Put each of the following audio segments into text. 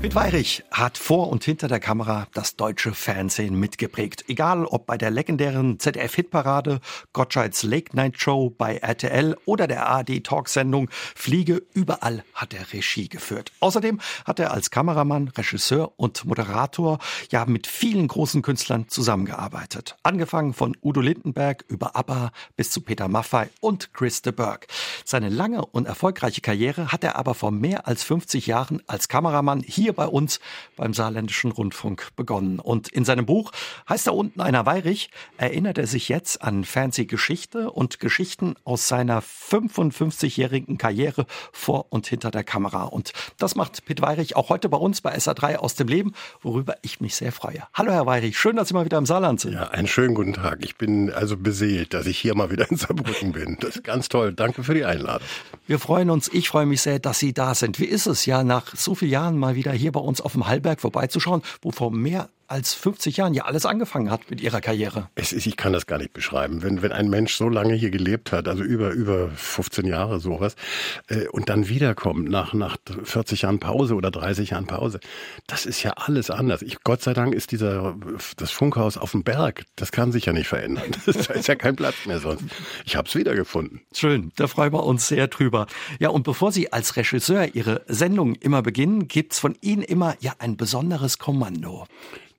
Pitt Weirich hat vor und hinter der Kamera das deutsche Fernsehen mitgeprägt. Egal ob bei der legendären ZDF-Hitparade, Gottschalks Late Night Show bei RTL oder der ARD-Talksendung Fliege, überall hat er Regie geführt. Außerdem hat er als Kameramann, Regisseur und Moderator ja mit vielen großen Künstlern zusammengearbeitet. Angefangen von Udo Lindenberg über ABBA bis zu Peter Maffay und Chris de Burgh. Seine lange und erfolgreiche Karriere hat er aber vor mehr als 50 Jahren als Kameramann hier hier bei uns beim Saarländischen Rundfunk begonnen. Und in seinem Buch heißt da unten einer Weirich, erinnert er sich jetzt an Fernsehgeschichte und Geschichten aus seiner 55-jährigen Karriere vor und hinter der Kamera. Und das macht Pitt Weirich auch heute bei uns bei SA3 aus dem Leben, worüber ich mich sehr freue. Hallo Herr Weirich, schön, dass Sie mal wieder im Saarland sind. Ja, einen schönen guten Tag. Ich bin also beseelt, dass ich hier mal wieder in Saarbrücken bin. Das ist ganz toll. Danke für die Einladung. Wir freuen uns, ich freue mich sehr, dass Sie da sind. Wie ist es ja, nach so vielen Jahren mal wieder hier bei uns auf dem Hallberg vorbeizuschauen, wo vor mehr als 50 Jahren ja alles angefangen hat mit ihrer Karriere. Es ist, ich kann das gar nicht beschreiben. Wenn, wenn ein Mensch so lange hier gelebt hat, also über, über 15 Jahre sowas, äh, und dann wiederkommt nach, nach 40 Jahren Pause oder 30 Jahren Pause, das ist ja alles anders. Ich, Gott sei Dank ist dieser, das Funkhaus auf dem Berg, das kann sich ja nicht verändern. da ist ja kein Platz mehr sonst. Ich habe es wiedergefunden. Schön, da freuen wir uns sehr drüber. Ja, und bevor Sie als Regisseur Ihre Sendung immer beginnen, gibt's von Ihnen immer ja ein besonderes Kommando.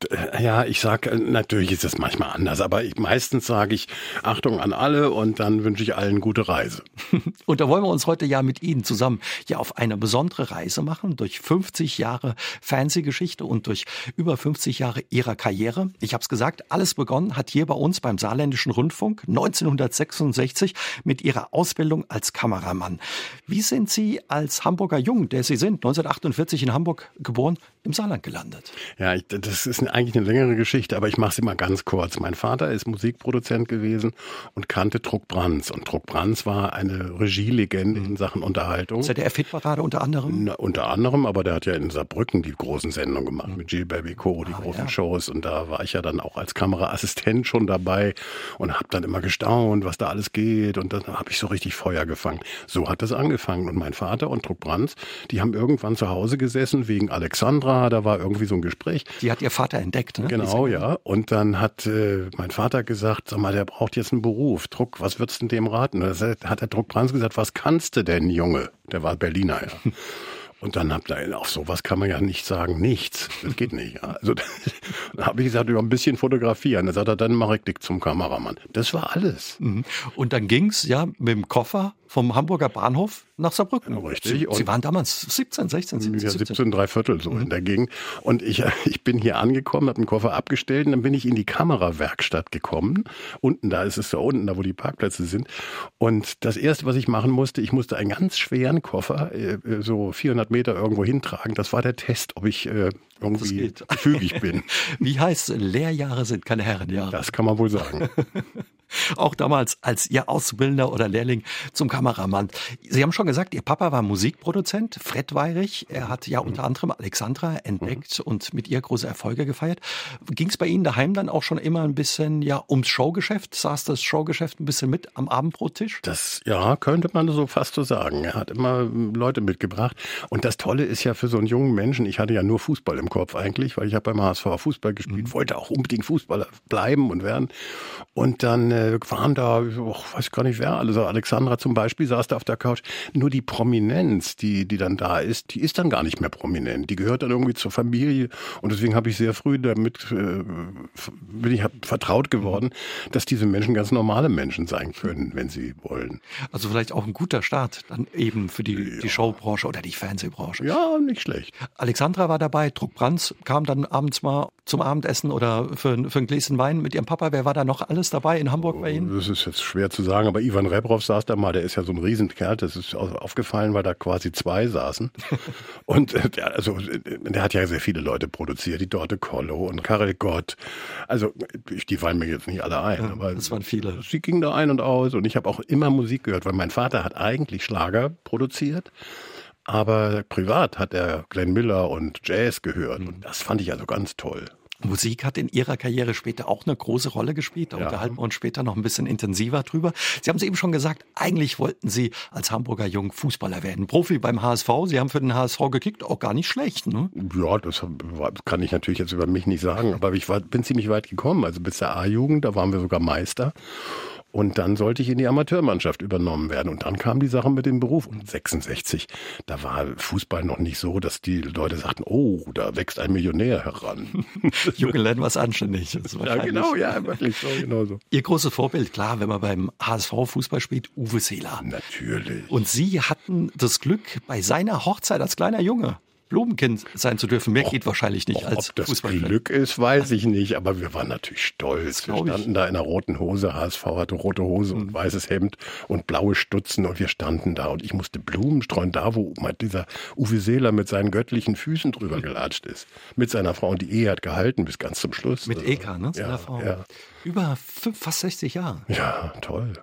Äh, ja, ich sage, äh, natürlich ist es manchmal anders, aber ich, meistens sage ich Achtung an alle und dann wünsche ich allen gute Reise. Und da wollen wir uns heute ja mit Ihnen zusammen ja auf eine besondere Reise machen, durch 50 Jahre Fernsehgeschichte und durch über 50 Jahre Ihrer Karriere. Ich habe es gesagt, alles begonnen hat hier bei uns beim Saarländischen Rundfunk 1966 mit Ihrer Ausbildung als Kameramann. Wie sind Sie als Hamburger Jung, der Sie sind, 1948 in Hamburg geboren, im Saarland gelandet? Ja, ich, das ist eigentlich eine längere Geschichte, aber ich mache sie mal ganz kurz. Mein Vater ist Musikproduzent gewesen und kannte Druck Brands. Und Druck Brands war eine Regielegende in Sachen Unterhaltung. ZDF-Hitparade unter anderem? Na, unter anderem, aber der hat ja in Saarbrücken die großen Sendungen gemacht, mhm. mit Jill Baby Co., die ah, großen ja. Shows. Und da war ich ja dann auch als Kameraassistent schon dabei und habe dann immer gestaunt, was da alles geht. Und dann habe ich so richtig Feuer gefangen. So hat das angefangen. Und mein Vater und Druck Brands, die haben irgendwann zu Hause gesessen wegen Alexandra. Da war irgendwie so ein Gespräch. Die hat ihr Vater entdeckt, ne? Genau, ja. Und dann hat äh, mein Vater gesagt, sag mal, der braucht jetzt einen Beruf. Druck, was würdest du dem raten? Da hat der Druck Brands gesagt, was kannst du denn, Junge? Der war Berliner, ja. Und dann habt ihr, auf sowas kann man ja nicht sagen, nichts. Das geht nicht. Ja. Also da habe ich gesagt, über ein bisschen fotografieren. Da sagt er, dann mache ich dich zum Kameramann. Das war alles. Mhm. Und dann ging's ja mit dem Koffer vom Hamburger Bahnhof nach Saarbrücken. Richtig. Sie, Sie, waren damals 17, 16, 17, ja, 17, drei Viertel so mhm. in der Gegend. Und ich, ich bin hier angekommen, habe den Koffer abgestellt und dann bin ich in die Kamerawerkstatt gekommen. Unten, da ist es da unten, da wo die Parkplätze sind. Und das erste, was ich machen musste, ich musste einen ganz schweren Koffer, äh, so 400 Meter irgendwo hintragen. Das war der Test, ob ich äh, irgendwie gefügig bin. Wie heißt Lehrjahre sind keine Herrenjahre? Das kann man wohl sagen. Auch damals als Ihr Auszubildender oder Lehrling zum Kameramann. Sie haben schon gesagt, Ihr Papa war Musikproduzent, Fred Weirich. Er hat ja unter anderem Alexandra entdeckt mhm. und mit ihr große Erfolge gefeiert. Ging es bei Ihnen daheim dann auch schon immer ein bisschen ja ums Showgeschäft? Saß das Showgeschäft ein bisschen mit am Abendbrottisch? Das, ja, könnte man so fast so sagen. Er hat immer Leute mitgebracht. Und das Tolle ist ja für so einen jungen Menschen, ich hatte ja nur Fußball im Kopf eigentlich, weil ich habe beim HSV Fußball gespielt, mhm. wollte auch unbedingt Fußballer bleiben und werden. Und dann äh, waren da, oh, weiß gar nicht wer, also Alexandra zum Beispiel saß da auf der Couch. Nur die Prominenz, die, die dann da ist, die ist dann gar nicht mehr prominent. Die gehört dann irgendwie zur Familie. Und deswegen habe ich sehr früh damit, äh, bin ich vertraut geworden, dass diese Menschen ganz normale Menschen sein können, wenn sie wollen. Also vielleicht auch ein guter Start dann eben für die, ja. die Showbranche oder die Fernsehbranche. Ja, nicht schlecht. Alexandra war dabei, Druck Brands kam dann abends mal zum Abendessen oder für, für ein Gläschen Wein mit ihrem Papa. Wer war da noch alles dabei in Hamburg bei Ihnen? Das ist jetzt schwer zu sagen, aber Ivan Rebrov saß da mal, der ist ja so ein Riesenkerl, das ist aufgefallen, weil da quasi zwei saßen. und äh, der, also, der hat ja sehr viele Leute produziert, die Dorte Kollo und Karel Gott. Also die fallen mir jetzt nicht alle ein, ja, aber das waren viele. Sie gingen da ein und aus und ich habe auch immer Musik gehört, weil mein Vater hat eigentlich Schlager produziert. Aber privat hat er Glenn Miller und Jazz gehört. Und das fand ich also ganz toll. Musik hat in Ihrer Karriere später auch eine große Rolle gespielt. Da ja. unterhalten wir uns später noch ein bisschen intensiver drüber. Sie haben es eben schon gesagt, eigentlich wollten Sie als Hamburger Jung Fußballer werden. Profi beim HSV. Sie haben für den HSV gekickt, auch gar nicht schlecht, ne? Ja, das kann ich natürlich jetzt über mich nicht sagen, aber ich war, bin ziemlich weit gekommen. Also bis der A-Jugend, da waren wir sogar Meister. Und dann sollte ich in die Amateurmannschaft übernommen werden. Und dann kam die Sache mit dem Beruf. Und 66, da war Fußball noch nicht so, dass die Leute sagten, oh, da wächst ein Millionär heran. Junge lernen was Anständiges. Ja, genau, ja, wirklich so, genau so. Ihr großes Vorbild, klar, wenn man beim HSV Fußball spielt, Uwe Seeler. Natürlich. Und Sie hatten das Glück, bei seiner Hochzeit als kleiner Junge Blumenkind sein zu dürfen. Mehr och, geht wahrscheinlich nicht als Ob das Fußballfan. Glück ist, weiß ich nicht, aber wir waren natürlich stolz. Wir standen ich. da in einer roten Hose, HSV hatte rote Hose mhm. und weißes Hemd und blaue Stutzen und wir standen da und ich musste Blumen streuen, da wo dieser Uwe Seeler mit seinen göttlichen Füßen drüber gelatscht ist. Mit seiner Frau und die Ehe hat gehalten bis ganz zum Schluss. Mit Eka, ne? Seiner ja, Frau. Ja. Über fünf, fast 60 Jahre. Ja, toll.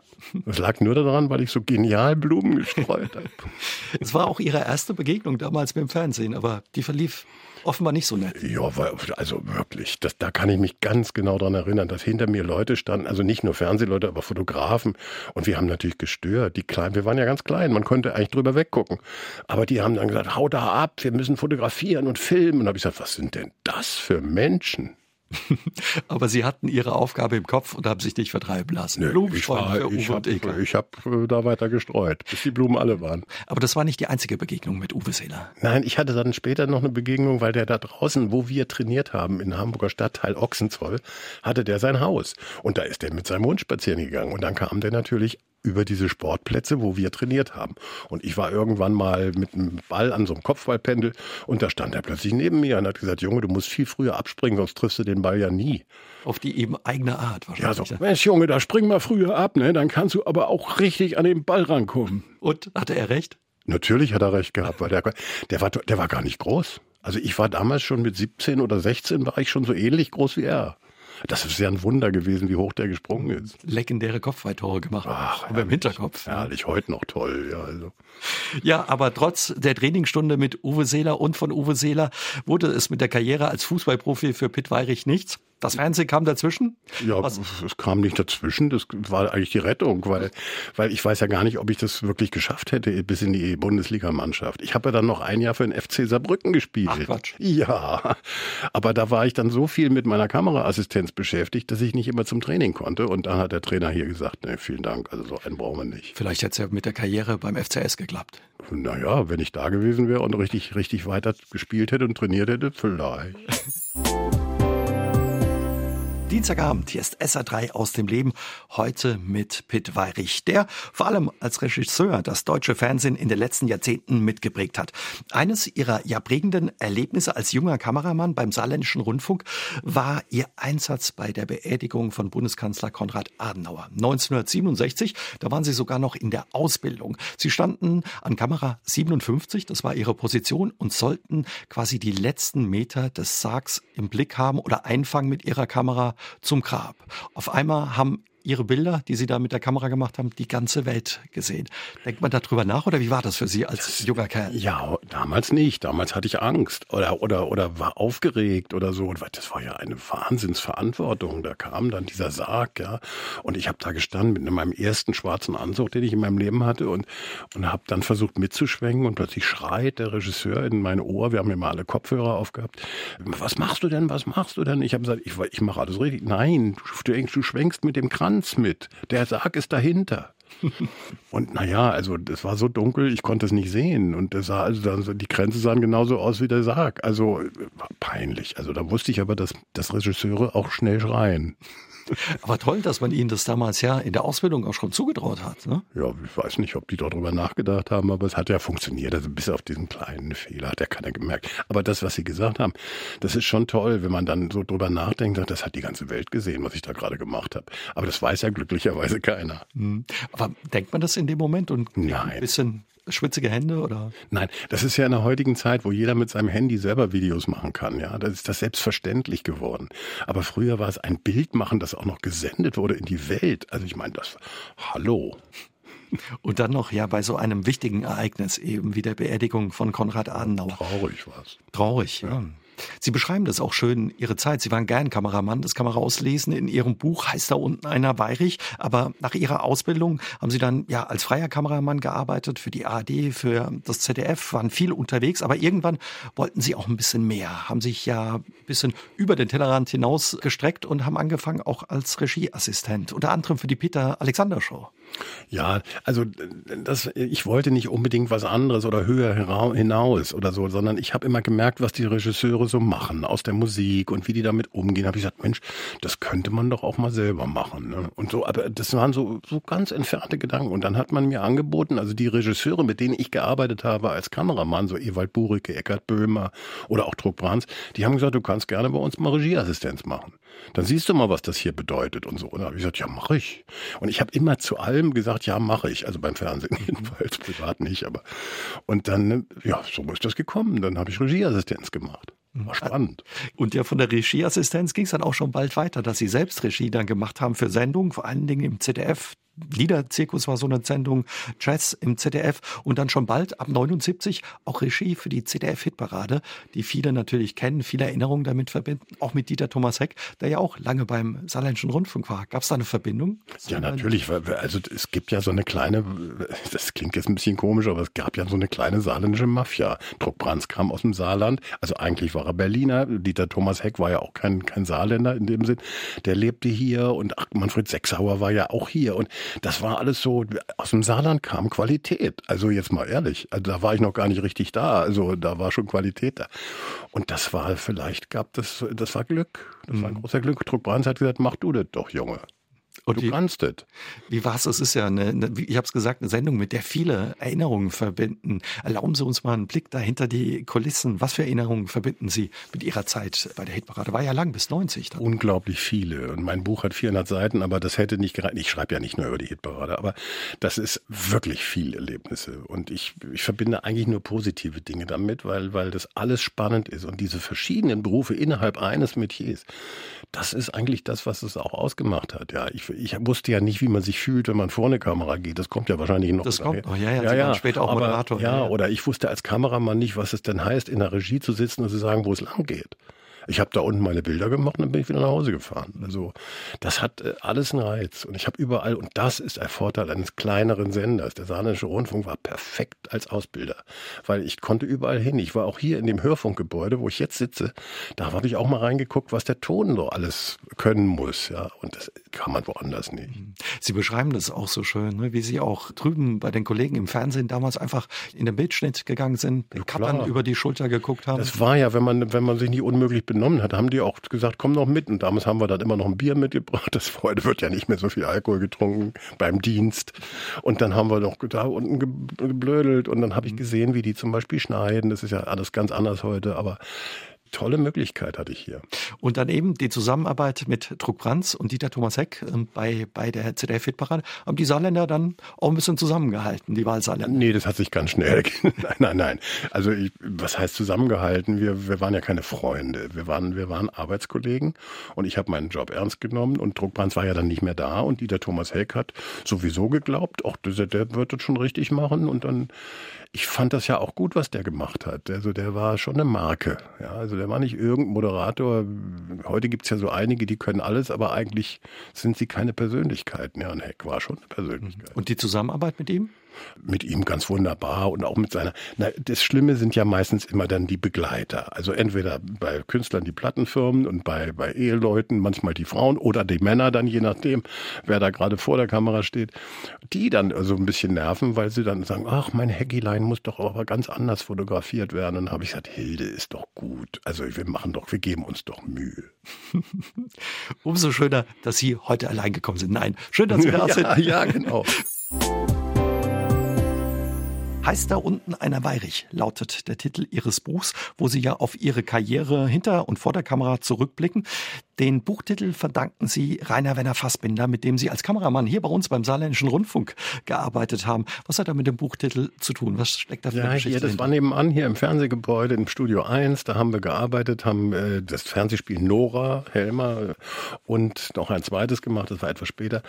Es lag nur daran, weil ich so genial Blumen gestreut habe. Es war auch Ihre erste Begegnung damals mit dem Fernsehen, aber die verlief offenbar nicht so nett. Ja, also wirklich, das, da kann ich mich ganz genau daran erinnern, dass hinter mir Leute standen, also nicht nur Fernsehleute, aber Fotografen. Und wir haben natürlich gestört. Die Kleinen, wir waren ja ganz klein, man konnte eigentlich drüber weggucken. Aber die haben dann gesagt, hau da ab, wir müssen fotografieren und filmen. Und da habe ich gesagt, was sind denn das für Menschen? Aber Sie hatten Ihre Aufgabe im Kopf und haben sich nicht vertreiben lassen. Nee, Blumenstreuen für Uwe und Eke. Ich habe äh, da weiter gestreut, bis die Blumen alle waren. Aber das war nicht die einzige Begegnung mit Uwe Seeler. Nein, ich hatte dann später noch eine Begegnung, weil der da draußen, wo wir trainiert haben, in Hamburger Stadtteil Ochsenzoll, hatte der sein Haus. Und da ist der mit seinem Hund spazieren gegangen. Und dann kam der natürlich über diese Sportplätze, wo wir trainiert haben. Und ich war irgendwann mal mit einem Ball an so einem Kopfballpendel und da stand er plötzlich neben mir und hat gesagt, Junge, du musst viel früher abspringen, sonst triffst du den Ball ja nie. Auf die eben eigene Art wahrscheinlich. Ja, so, Mensch, Junge, da spring mal früher ab, ne? Dann kannst du aber auch richtig an den Ball rankommen. Und hatte er recht? Natürlich hat er recht gehabt, weil der, der, war, der war gar nicht groß. Also ich war damals schon mit 17 oder 16 war ich schon so ähnlich groß wie er. Das ist ja ein Wunder gewesen, wie hoch der gesprungen ist. Legendäre Kopfballtore gemacht. Ach, aber im Hinterkopf. Herrlich, heute noch toll. Ja, also. ja, aber trotz der Trainingsstunde mit Uwe Seeler und von Uwe Seeler wurde es mit der Karriere als Fußballprofi für Pitt Weirich nichts. Das Fernsehen kam dazwischen? Ja, Was? es kam nicht dazwischen. Das war eigentlich die Rettung, weil, weil ich weiß ja gar nicht, ob ich das wirklich geschafft hätte bis in die Bundesligamannschaft. Ich habe ja dann noch ein Jahr für den FC Saarbrücken gespielt. Ach Quatsch. Ja, aber da war ich dann so viel mit meiner Kameraassistenz beschäftigt, dass ich nicht immer zum Training konnte. Und dann hat der Trainer hier gesagt, nee, vielen Dank, also so einen brauchen wir nicht. Vielleicht hätte es ja mit der Karriere beim FCS geklappt. Naja, wenn ich da gewesen wäre und richtig, richtig weiter gespielt hätte und trainiert hätte, vielleicht. Dienstagabend, hier ist SA3 aus dem Leben, heute mit Pitt Weirich, der vor allem als Regisseur das deutsche Fernsehen in den letzten Jahrzehnten mitgeprägt hat. Eines ihrer ja prägenden Erlebnisse als junger Kameramann beim Saarländischen Rundfunk war ihr Einsatz bei der Beerdigung von Bundeskanzler Konrad Adenauer. 1967, da waren sie sogar noch in der Ausbildung. Sie standen an Kamera 57, das war ihre Position, und sollten quasi die letzten Meter des Sargs im Blick haben oder einfangen mit ihrer Kamera zum Grab. Auf einmal haben Ihre Bilder, die Sie da mit der Kamera gemacht haben, die ganze Welt gesehen. Denkt man darüber nach oder wie war das für Sie als das, junger Kerl? Ja, damals nicht. Damals hatte ich Angst oder, oder, oder war aufgeregt oder so. Das war ja eine Wahnsinnsverantwortung. Da kam dann dieser Sarg, ja. Und ich habe da gestanden mit meinem ersten schwarzen Anzug, den ich in meinem Leben hatte und, und habe dann versucht mitzuschwenken und plötzlich schreit der Regisseur in mein Ohr. Wir haben immer alle Kopfhörer aufgehabt. Was machst du denn? Was machst du denn? Ich habe gesagt, ich, ich mache alles richtig. Nein, du, du, du schwenkst mit dem Kranz Tanz mit. Der Sarg ist dahinter. und naja, also es war so dunkel, ich konnte es nicht sehen. Und das sah, also die Grenze sahen genauso aus wie der Sarg. Also peinlich. Also da wusste ich aber, dass, dass Regisseure auch schnell schreien. Aber toll, dass man Ihnen das damals ja in der Ausbildung auch schon zugetraut hat. Ne? Ja, ich weiß nicht, ob die darüber nachgedacht haben, aber es hat ja funktioniert. Also bis auf diesen kleinen Fehler hat ja keiner gemerkt. Aber das, was Sie gesagt haben, das ist schon toll, wenn man dann so drüber nachdenkt, das hat die ganze Welt gesehen, was ich da gerade gemacht habe. Aber das weiß ja glücklicherweise keiner. Hm. Aber denkt man das in dem Moment und Nein. ein bisschen schwitzige Hände oder? Nein, das ist ja in der heutigen Zeit, wo jeder mit seinem Handy selber Videos machen kann. Ja, das ist das selbstverständlich geworden. Aber früher war es ein Bild machen, das auch noch gesendet wurde in die Welt. Also ich meine, das, hallo. Und dann noch ja bei so einem wichtigen Ereignis eben wie der Beerdigung von Konrad Adenauer. Traurig war's. Traurig, ja. ja. Sie beschreiben das auch schön, Ihre Zeit. Sie waren gern Kameramann, das kann man rauslesen. In Ihrem Buch heißt da unten einer Weirich. Aber nach Ihrer Ausbildung haben Sie dann ja als freier Kameramann gearbeitet für die ARD, für das ZDF, waren viel unterwegs. Aber irgendwann wollten Sie auch ein bisschen mehr, haben sich ja ein bisschen über den Tellerrand hinaus gestreckt und haben angefangen auch als Regieassistent, unter anderem für die Peter Alexander Show. Ja, also das, ich wollte nicht unbedingt was anderes oder höher hinaus oder so, sondern ich habe immer gemerkt, was die Regisseure so machen aus der Musik und wie die damit umgehen. Habe ich gesagt, Mensch, das könnte man doch auch mal selber machen. Ne? Und so, aber das waren so so ganz entfernte Gedanken. Und dann hat man mir angeboten, also die Regisseure, mit denen ich gearbeitet habe als Kameramann, so Ewald Burike, Eckhard Böhmer oder auch Druck Brands, die haben gesagt, du kannst gerne bei uns mal Regieassistenz machen. Dann siehst du mal, was das hier bedeutet und so. Und da habe ich gesagt, ja, mache ich. Und ich habe immer zu allem gesagt, ja, mache ich. Also beim Fernsehen jedenfalls, privat nicht. Aber und dann, ja, so ist das gekommen. Dann habe ich Regieassistenz gemacht. War spannend. Und ja, von der Regieassistenz ging es dann auch schon bald weiter, dass Sie selbst Regie dann gemacht haben für Sendungen, vor allen Dingen im ZDF, Liederzirkus war so eine Sendung, Jazz im ZDF und dann schon bald ab 79 auch Regie für die ZDF-Hitparade, die viele natürlich kennen, viele Erinnerungen damit verbinden, auch mit Dieter Thomas Heck, der ja auch lange beim Saarländischen Rundfunk war. Gab es da eine Verbindung? Ja, natürlich. Also es gibt ja so eine kleine, das klingt jetzt ein bisschen komisch, aber es gab ja so eine kleine saarländische Mafia. Druck Brands kam aus dem Saarland, also eigentlich war er Berliner. Dieter Thomas Heck war ja auch kein, kein Saarländer in dem Sinn. Der lebte hier und Manfred Sechsauer war ja auch hier und das war alles so, aus dem Saarland kam Qualität. Also jetzt mal ehrlich, also da war ich noch gar nicht richtig da. Also da war schon Qualität da. Und das war vielleicht, gab das, das war Glück. Das war ein mhm. großer Glück. Druck Brands hat gesagt, mach du das doch, Junge. Und du wie, kannst es. Wie war es? Es ist ja eine, eine ich habe es gesagt, eine Sendung, mit der viele Erinnerungen verbinden. Erlauben Sie uns mal einen Blick dahinter die Kulissen. Was für Erinnerungen verbinden Sie mit Ihrer Zeit bei der Hitparade? War ja lang bis 90. Dann. Unglaublich viele. Und mein Buch hat 400 Seiten, aber das hätte nicht gereicht. Ich schreibe ja nicht nur über die Hitparade, aber das ist wirklich viel Erlebnisse. Und ich, ich verbinde eigentlich nur positive Dinge damit, weil, weil das alles spannend ist. Und diese verschiedenen Berufe innerhalb eines Metiers, das ist eigentlich das, was es auch ausgemacht hat. Ja, ich, ich wusste ja nicht, wie man sich fühlt, wenn man vor eine Kamera geht. Das kommt ja wahrscheinlich noch. Das kommt noch, ja, ja. ja, ja. später auch Aber, Moderator. Ja, ja, oder ich wusste als Kameramann nicht, was es denn heißt, in der Regie zu sitzen und zu sagen, wo es lang geht. Ich habe da unten meine Bilder gemacht und dann bin ich wieder nach Hause gefahren. Also das hat äh, alles einen Reiz. Und ich habe überall, und das ist ein Vorteil eines kleineren Senders. Der Saarländische Rundfunk war perfekt als Ausbilder, weil ich konnte überall hin. Ich war auch hier in dem Hörfunkgebäude, wo ich jetzt sitze. Da habe ich auch mal reingeguckt, was der Ton so alles können muss. Ja, und das kann man woanders nicht. Sie beschreiben das auch so schön, ne? wie Sie auch drüben bei den Kollegen im Fernsehen damals einfach in den Bildschnitt gegangen sind, den ja, Kappern über die Schulter geguckt haben. Das war ja, wenn man, wenn man sich nicht unmöglich benutzt genommen hat, haben die auch gesagt, komm noch mit. Und damals haben wir dann immer noch ein Bier mitgebracht. Das heute wird ja nicht mehr so viel Alkohol getrunken beim Dienst. Und dann haben wir noch da unten geblödelt und dann habe ich mhm. gesehen, wie die zum Beispiel schneiden. Das ist ja alles ganz anders heute, aber tolle Möglichkeit hatte ich hier. Und dann eben die Zusammenarbeit mit Druck Brands und Dieter Thomas Heck ähm, bei, bei der ZDF-Hitparade. Haben die Saarländer dann auch ein bisschen zusammengehalten, die Wahlsaarländer? Nee, das hat sich ganz schnell. nein, nein, nein. Also ich, was heißt zusammengehalten? Wir, wir waren ja keine Freunde. Wir waren, wir waren Arbeitskollegen und ich habe meinen Job ernst genommen und Druck Brands war ja dann nicht mehr da und Dieter Thomas Heck hat sowieso geglaubt, ach, der, der wird das schon richtig machen und dann ich fand das ja auch gut, was der gemacht hat. Also der war schon eine Marke. Ja, also der war nicht irgendein Moderator. Heute gibt's ja so einige, die können alles, aber eigentlich sind sie keine Persönlichkeiten. Ja, ein Heck war schon eine Persönlichkeit. Und die Zusammenarbeit mit ihm? Mit ihm ganz wunderbar und auch mit seiner. Na, das Schlimme sind ja meistens immer dann die Begleiter. Also entweder bei Künstlern die Plattenfirmen und bei, bei Eheleuten manchmal die Frauen oder die Männer dann, je nachdem, wer da gerade vor der Kamera steht, die dann so ein bisschen nerven, weil sie dann sagen, ach, mein Heckilein muss doch aber ganz anders fotografiert werden. Und dann habe ich gesagt, Hilde ist doch gut. Also wir machen doch, wir geben uns doch Mühe. Umso schöner, dass Sie heute allein gekommen sind. Nein, schön, dass Sie da sind. Ja, genau. Heißt da unten einer Weirich, lautet der Titel Ihres Buchs, wo Sie ja auf Ihre Karriere hinter und vor der Kamera zurückblicken. Den Buchtitel verdanken Sie Rainer Werner Fassbinder, mit dem Sie als Kameramann hier bei uns beim Saarländischen Rundfunk gearbeitet haben. Was hat er mit dem Buchtitel zu tun? Was steckt da für ja, eine Geschichte hier, Das hinter? war nebenan hier im Fernsehgebäude im Studio 1. Da haben wir gearbeitet, haben äh, das Fernsehspiel Nora, Helmer und noch ein zweites gemacht. Das war etwas später.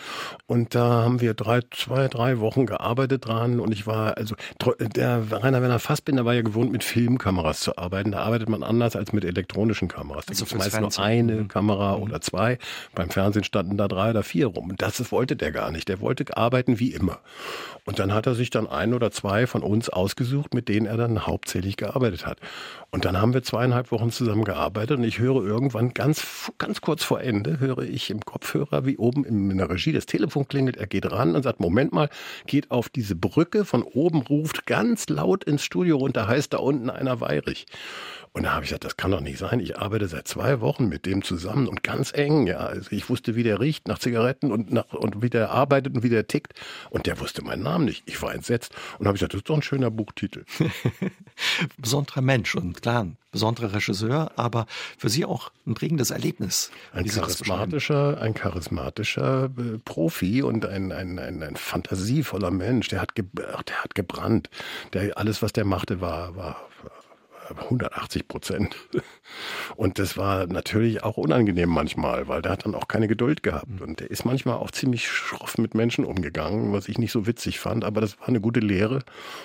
Und da haben wir drei, zwei, drei Wochen gearbeitet dran. Und ich war, also der Rainer Werner Fassbinder war ja gewohnt, mit Filmkameras zu arbeiten. Da arbeitet man anders als mit elektronischen Kameras. Da also gibt meist nur eine mhm. Kamera mhm. oder zwei. Beim Fernsehen standen da drei oder vier rum. Und das wollte der gar nicht. Der wollte arbeiten wie immer. Und dann hat er sich dann ein oder zwei von uns ausgesucht, mit denen er dann hauptsächlich gearbeitet hat. Und dann haben wir zweieinhalb Wochen zusammen gearbeitet und ich höre irgendwann ganz, ganz kurz vor Ende, höre ich im Kopfhörer, wie oben in der Regie das Telefon klingelt. Er geht ran und sagt, Moment mal, geht auf diese Brücke von oben, ruft ganz laut ins Studio runter, heißt da unten einer Weirich. Und da habe ich gesagt, das kann doch nicht sein. Ich arbeite seit zwei Wochen mit dem zusammen und ganz eng. Ja, also ich wusste, wie der riecht nach Zigaretten und nach und wie der arbeitet und wie der tickt. Und der wusste meinen Namen nicht. Ich war entsetzt und habe gesagt, das ist doch ein schöner Buchtitel. Besonderer Mensch und klar, ein besonderer Regisseur, aber für Sie auch ein prägendes Erlebnis. Ein charismatischer, ein charismatischer äh, Profi und ein, ein, ein, ein fantasievoller Mensch. Der hat, ge, der hat gebrannt. Der, alles, was der machte, war, war 180 Prozent. Und das war natürlich auch unangenehm manchmal, weil der hat dann auch keine Geduld gehabt. Und der ist manchmal auch ziemlich schroff mit Menschen umgegangen, was ich nicht so witzig fand. Aber das war eine gute Lehre.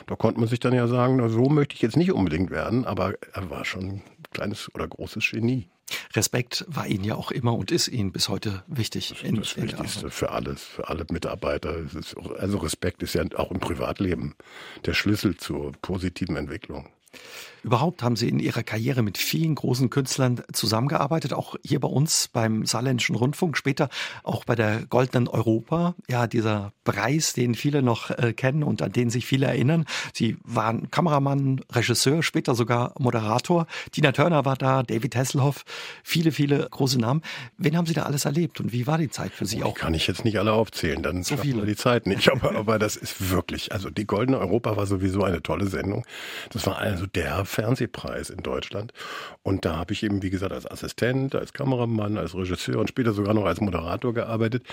Da konnte man sich dann ja sagen, na, so möchte ich jetzt nicht unbedingt werden. Aber er war schon ein kleines oder großes Genie. Respekt war Ihnen ja auch immer und ist Ihnen bis heute wichtig. Das ist das Wichtigste für alles, für alle Mitarbeiter. also Respekt ist ja auch im Privatleben der Schlüssel zur positiven Entwicklung. Überhaupt haben Sie in Ihrer Karriere mit vielen großen Künstlern zusammengearbeitet, auch hier bei uns beim Saarländischen Rundfunk, später auch bei der Goldenen Europa. Ja, dieser Preis, den viele noch äh, kennen und an den sich viele erinnern. Sie waren Kameramann, Regisseur, später sogar Moderator. Tina Turner war da, David Hasselhoff, viele, viele große Namen. Wen haben Sie da alles erlebt und wie war die Zeit für Sie oh, auch? Kann ich jetzt nicht alle aufzählen, dann so viele die Zeit nicht. Aber, aber das ist wirklich, also die Goldene Europa war sowieso eine tolle Sendung. Das war also der Fernsehpreis in Deutschland. Und da habe ich eben, wie gesagt, als Assistent, als Kameramann, als Regisseur und später sogar noch als Moderator gearbeitet.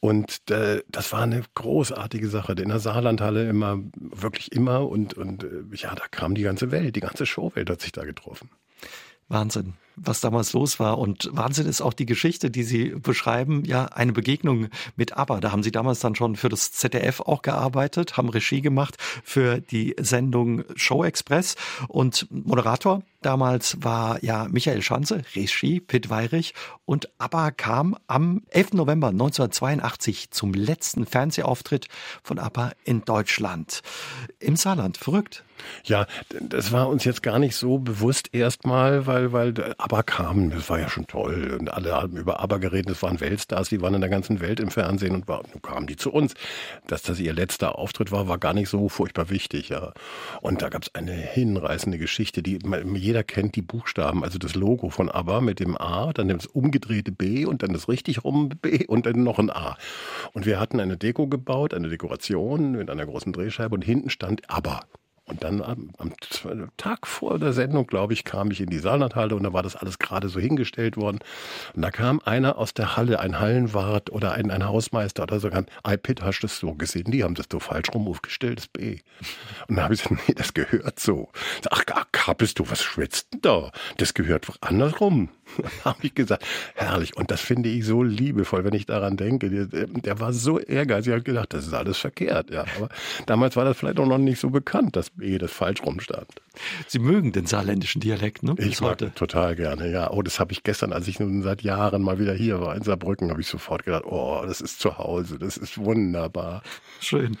Und äh, das war eine großartige Sache. In der Saarlandhalle immer, wirklich immer. Und, und äh, ja, da kam die ganze Welt, die ganze Showwelt hat sich da getroffen. Wahnsinn was damals los war. Und Wahnsinn ist auch die Geschichte, die Sie beschreiben. Ja, eine Begegnung mit ABBA. Da haben Sie damals dann schon für das ZDF auch gearbeitet, haben Regie gemacht für die Sendung Show Express und Moderator. Damals war ja Michael Schanze, Regie, Pitt Weirich und ABBA kam am 11. November 1982 zum letzten Fernsehauftritt von ABBA in Deutschland. Im Saarland. Verrückt. Ja, das war uns jetzt gar nicht so bewusst erstmal, weil, weil ABBA kamen, das war ja schon toll. Und alle haben über ABBA geredet, das waren Weltstars, die waren in der ganzen Welt im Fernsehen und war, nun kamen die zu uns. Dass das ihr letzter Auftritt war, war gar nicht so furchtbar wichtig. Ja. Und da gab es eine hinreißende Geschichte, die jeder kennt die Buchstaben, also das Logo von ABBA mit dem A, dann das umgedrehte B und dann das richtig rum B und dann noch ein A. Und wir hatten eine Deko gebaut, eine Dekoration mit einer großen Drehscheibe und hinten stand ABBA. Und dann am, am, Tag vor der Sendung, glaube ich, kam ich in die Saarlandhalle und da war das alles gerade so hingestellt worden. Und da kam einer aus der Halle, ein Hallenwart oder ein, ein Hausmeister oder so, iPad, hast du das so gesehen? Die haben das so falsch rum aufgestellt, das B. Und da habe ich gesagt, nee, das gehört so. Ach, ach, bist du, was schwitzt denn da? Das gehört andersrum. habe ich gesagt, herrlich. Und das finde ich so liebevoll, wenn ich daran denke. Der, der war so ehrgeizig, ich habe gedacht, das ist alles verkehrt. Ja, aber damals war das vielleicht auch noch nicht so bekannt, dass B das falsch rumstand. Sie mögen den saarländischen Dialekt, ne? Bis ich mag heute. total gerne, ja. Oh, das habe ich gestern, als ich nun seit Jahren mal wieder hier war in Saarbrücken, habe ich sofort gedacht, oh, das ist zu Hause, das ist wunderbar. Schön.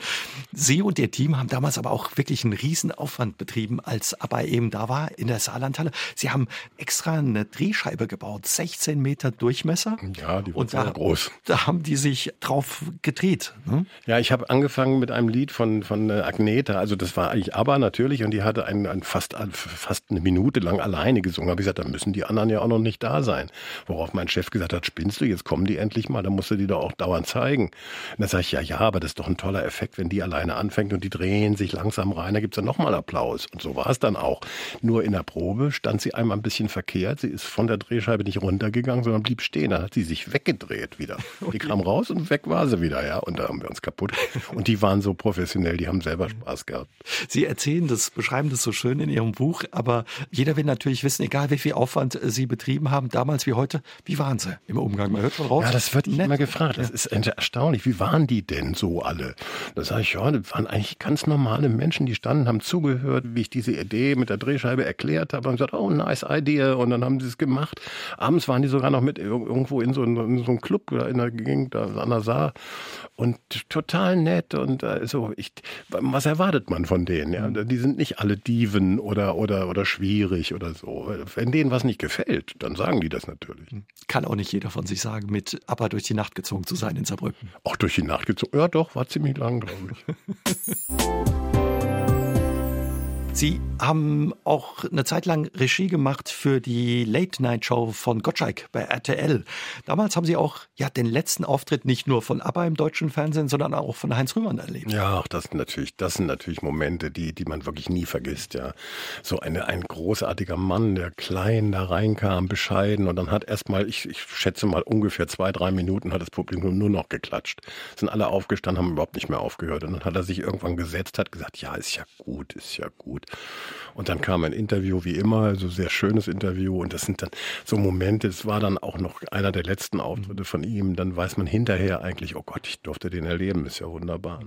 Sie und Ihr Team haben damals aber auch wirklich einen riesen Aufwand betrieben, als aber eben da war in der Saarlandhalle. Sie haben extra eine Drehscheibe gebaut, 16 Meter Durchmesser. Ja, die war da, groß. Da haben die sich drauf gedreht. Ne? Ja, ich habe angefangen mit einem Lied von, von äh, Agneta, also das war eigentlich ABBA natürlich und die hatte ein, ein fast, fast eine Minute lang alleine gesungen. Habe ich gesagt, da müssen die anderen ja auch noch nicht da sein. Worauf mein Chef gesagt hat, spinnst du, jetzt kommen die endlich mal, dann musst du die doch auch dauernd zeigen. Und dann sage ich, ja, ja, aber das ist doch ein toller Effekt, wenn die alleine anfängt und die drehen sich langsam rein, da gibt's dann nochmal Applaus. Und so war es dann auch. Nur in der Probe stand sie einmal ein bisschen verkehrt. Sie ist von der Drehscheibe nicht runtergegangen, sondern blieb stehen. Dann hat sie sich weggedreht wieder. Die kam raus und weg war sie wieder, ja. Und da haben wir uns kaputt. Und die waren so professionell, die haben selber Spaß gehabt. Sie erzählen das, beschreiben das so schön schön in Ihrem Buch. Aber jeder will natürlich wissen, egal wie viel Aufwand Sie betrieben haben, damals wie heute, wie waren Sie im Umgang? Man hört von raus. Ja, das wird immer gefragt. Das ist erstaunlich. Wie waren die denn so alle? Da sage ich, ja, das waren eigentlich ganz normale Menschen, die standen, haben zugehört, wie ich diese Idee mit der Drehscheibe erklärt habe und gesagt, oh, nice idea. Und dann haben sie es gemacht. Abends waren die sogar noch mit irgendwo in so, in so einem Club oder in der Gegend da an der Saar und total nett und also ich, was erwartet man von denen? Ja, die sind nicht alle Dieven oder oder oder schwierig oder so. Wenn denen was nicht gefällt, dann sagen die das natürlich. Kann auch nicht jeder von sich sagen, mit aber durch die Nacht gezogen zu sein in Saarbrücken. Auch durch die Nacht gezogen. Ja, doch, war ziemlich lang, glaube ich. Sie haben auch eine Zeit lang Regie gemacht für die Late Night Show von Gottschalk bei RTL. Damals haben Sie auch ja den letzten Auftritt nicht nur von ABBA im deutschen Fernsehen, sondern auch von Heinz Rühmann erlebt. Ja, das sind natürlich, das sind natürlich Momente, die, die man wirklich nie vergisst. Ja, so eine, ein großartiger Mann, der klein da reinkam, bescheiden und dann hat erstmal, ich, ich schätze mal ungefähr zwei, drei Minuten hat das Publikum nur noch geklatscht. Sind alle aufgestanden, haben überhaupt nicht mehr aufgehört und dann hat er sich irgendwann gesetzt, hat gesagt, ja, ist ja gut, ist ja gut. Und dann kam ein Interview wie immer, also sehr schönes Interview. Und das sind dann so Momente, es war dann auch noch einer der letzten Auftritte von ihm. Dann weiß man hinterher eigentlich, oh Gott, ich durfte den erleben, ist ja wunderbar.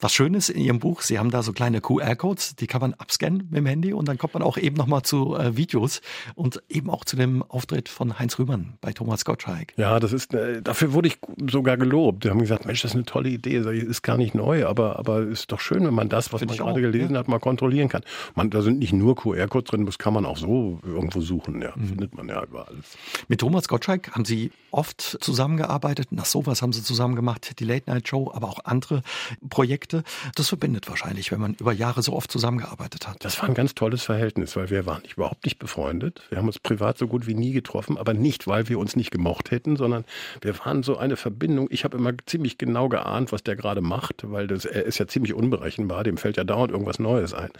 Was Schönes in Ihrem Buch, Sie haben da so kleine QR-Codes, die kann man abscannen mit dem Handy und dann kommt man auch eben nochmal zu äh, Videos und eben auch zu dem Auftritt von Heinz Rühmann bei Thomas Gottschalk. Ja, das ist, äh, dafür wurde ich sogar gelobt. Die haben gesagt, Mensch, das ist eine tolle Idee, ist gar nicht neu, aber, aber ist doch schön, wenn man das, was Find man gerade auch, gelesen ja. hat, mal kontrollieren kann. Man, da sind nicht nur QR-Codes drin, das kann man auch so irgendwo suchen. Ja, mhm. findet man ja überall. Mit Thomas Gottschalk haben Sie oft zusammengearbeitet. Nach sowas haben Sie zusammen gemacht, die Late Night Show, aber auch andere Projekte. Das verbindet wahrscheinlich, wenn man über Jahre so oft zusammengearbeitet hat. Das war ein ganz tolles Verhältnis, weil wir waren überhaupt nicht befreundet. Wir haben uns privat so gut wie nie getroffen, aber nicht, weil wir uns nicht gemocht hätten, sondern wir waren so eine Verbindung. Ich habe immer ziemlich genau geahnt, was der gerade macht, weil das, er ist ja ziemlich unberechenbar. Dem fällt ja dauernd irgendwas Neues ein.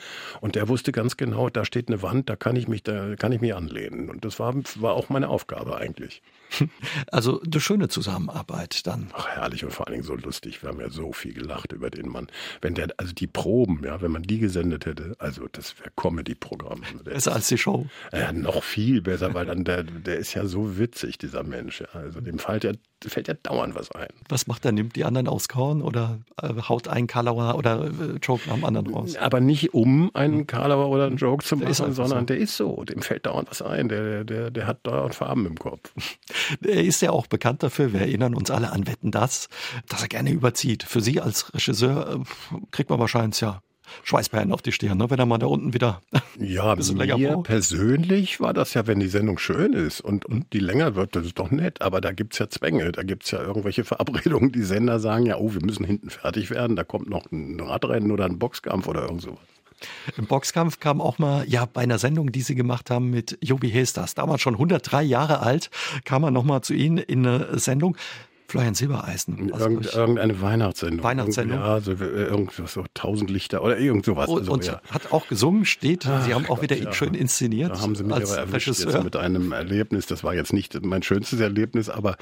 Und der wusste ganz genau, da steht eine Wand, da kann ich mich, da kann ich mich anlehnen. Und das war, war auch meine Aufgabe eigentlich. Also eine schöne Zusammenarbeit dann. Ach, herrlich und vor allen Dingen so lustig. Wir haben ja so viel gelacht über den Mann. Wenn der, also die Proben, ja, wenn man die gesendet hätte, also das wäre Comedy-Programm. Besser als die Show. Ja, noch viel besser, weil dann der, der ist ja so witzig, dieser Mensch. Ja. Also dem fällt ja, fällt ja dauernd was ein. Was macht er? Nimmt die anderen aus Korn oder äh, haut einen Karlauer oder äh, Joke am anderen raus? Aber nicht um einen Karlauer oder einen Joke zu machen, sondern so. der ist so. Dem fällt dauernd was ein. Der, der, der hat dauernd Farben im Kopf. Er ist ja auch bekannt dafür, wir erinnern uns alle an Wetten das, dass er gerne überzieht. Für Sie als Regisseur äh, kriegt man wahrscheinlich ja Schweißperlen auf die Stirn, ne? wenn er mal da unten wieder ja, ein bisschen länger mir braucht. persönlich war das ja, wenn die Sendung schön ist und, und die länger wird, das ist doch nett, aber da gibt's ja Zwänge, da gibt's ja irgendwelche Verabredungen. Die Sender sagen ja, oh, wir müssen hinten fertig werden, da kommt noch ein Radrennen oder ein Boxkampf oder irgend sowas. Im Boxkampf kam auch mal, ja, bei einer Sendung, die sie gemacht haben mit Jobi Hesters, damals schon 103 Jahre alt, kam er nochmal zu Ihnen in eine Sendung. Florian Silbereisen. Irgend, irgendeine Weihnachtssendung. Weihnachtssendung. Ja, so, irgendwas, so tausend Lichter oder irgend sowas. Und, also, und ja. hat auch gesungen, steht. Ach, Sie haben auch wieder ja. schön inszeniert. Da haben Sie mich als aber erwischt jetzt mit einem Erlebnis. Das war jetzt nicht mein schönstes Erlebnis, aber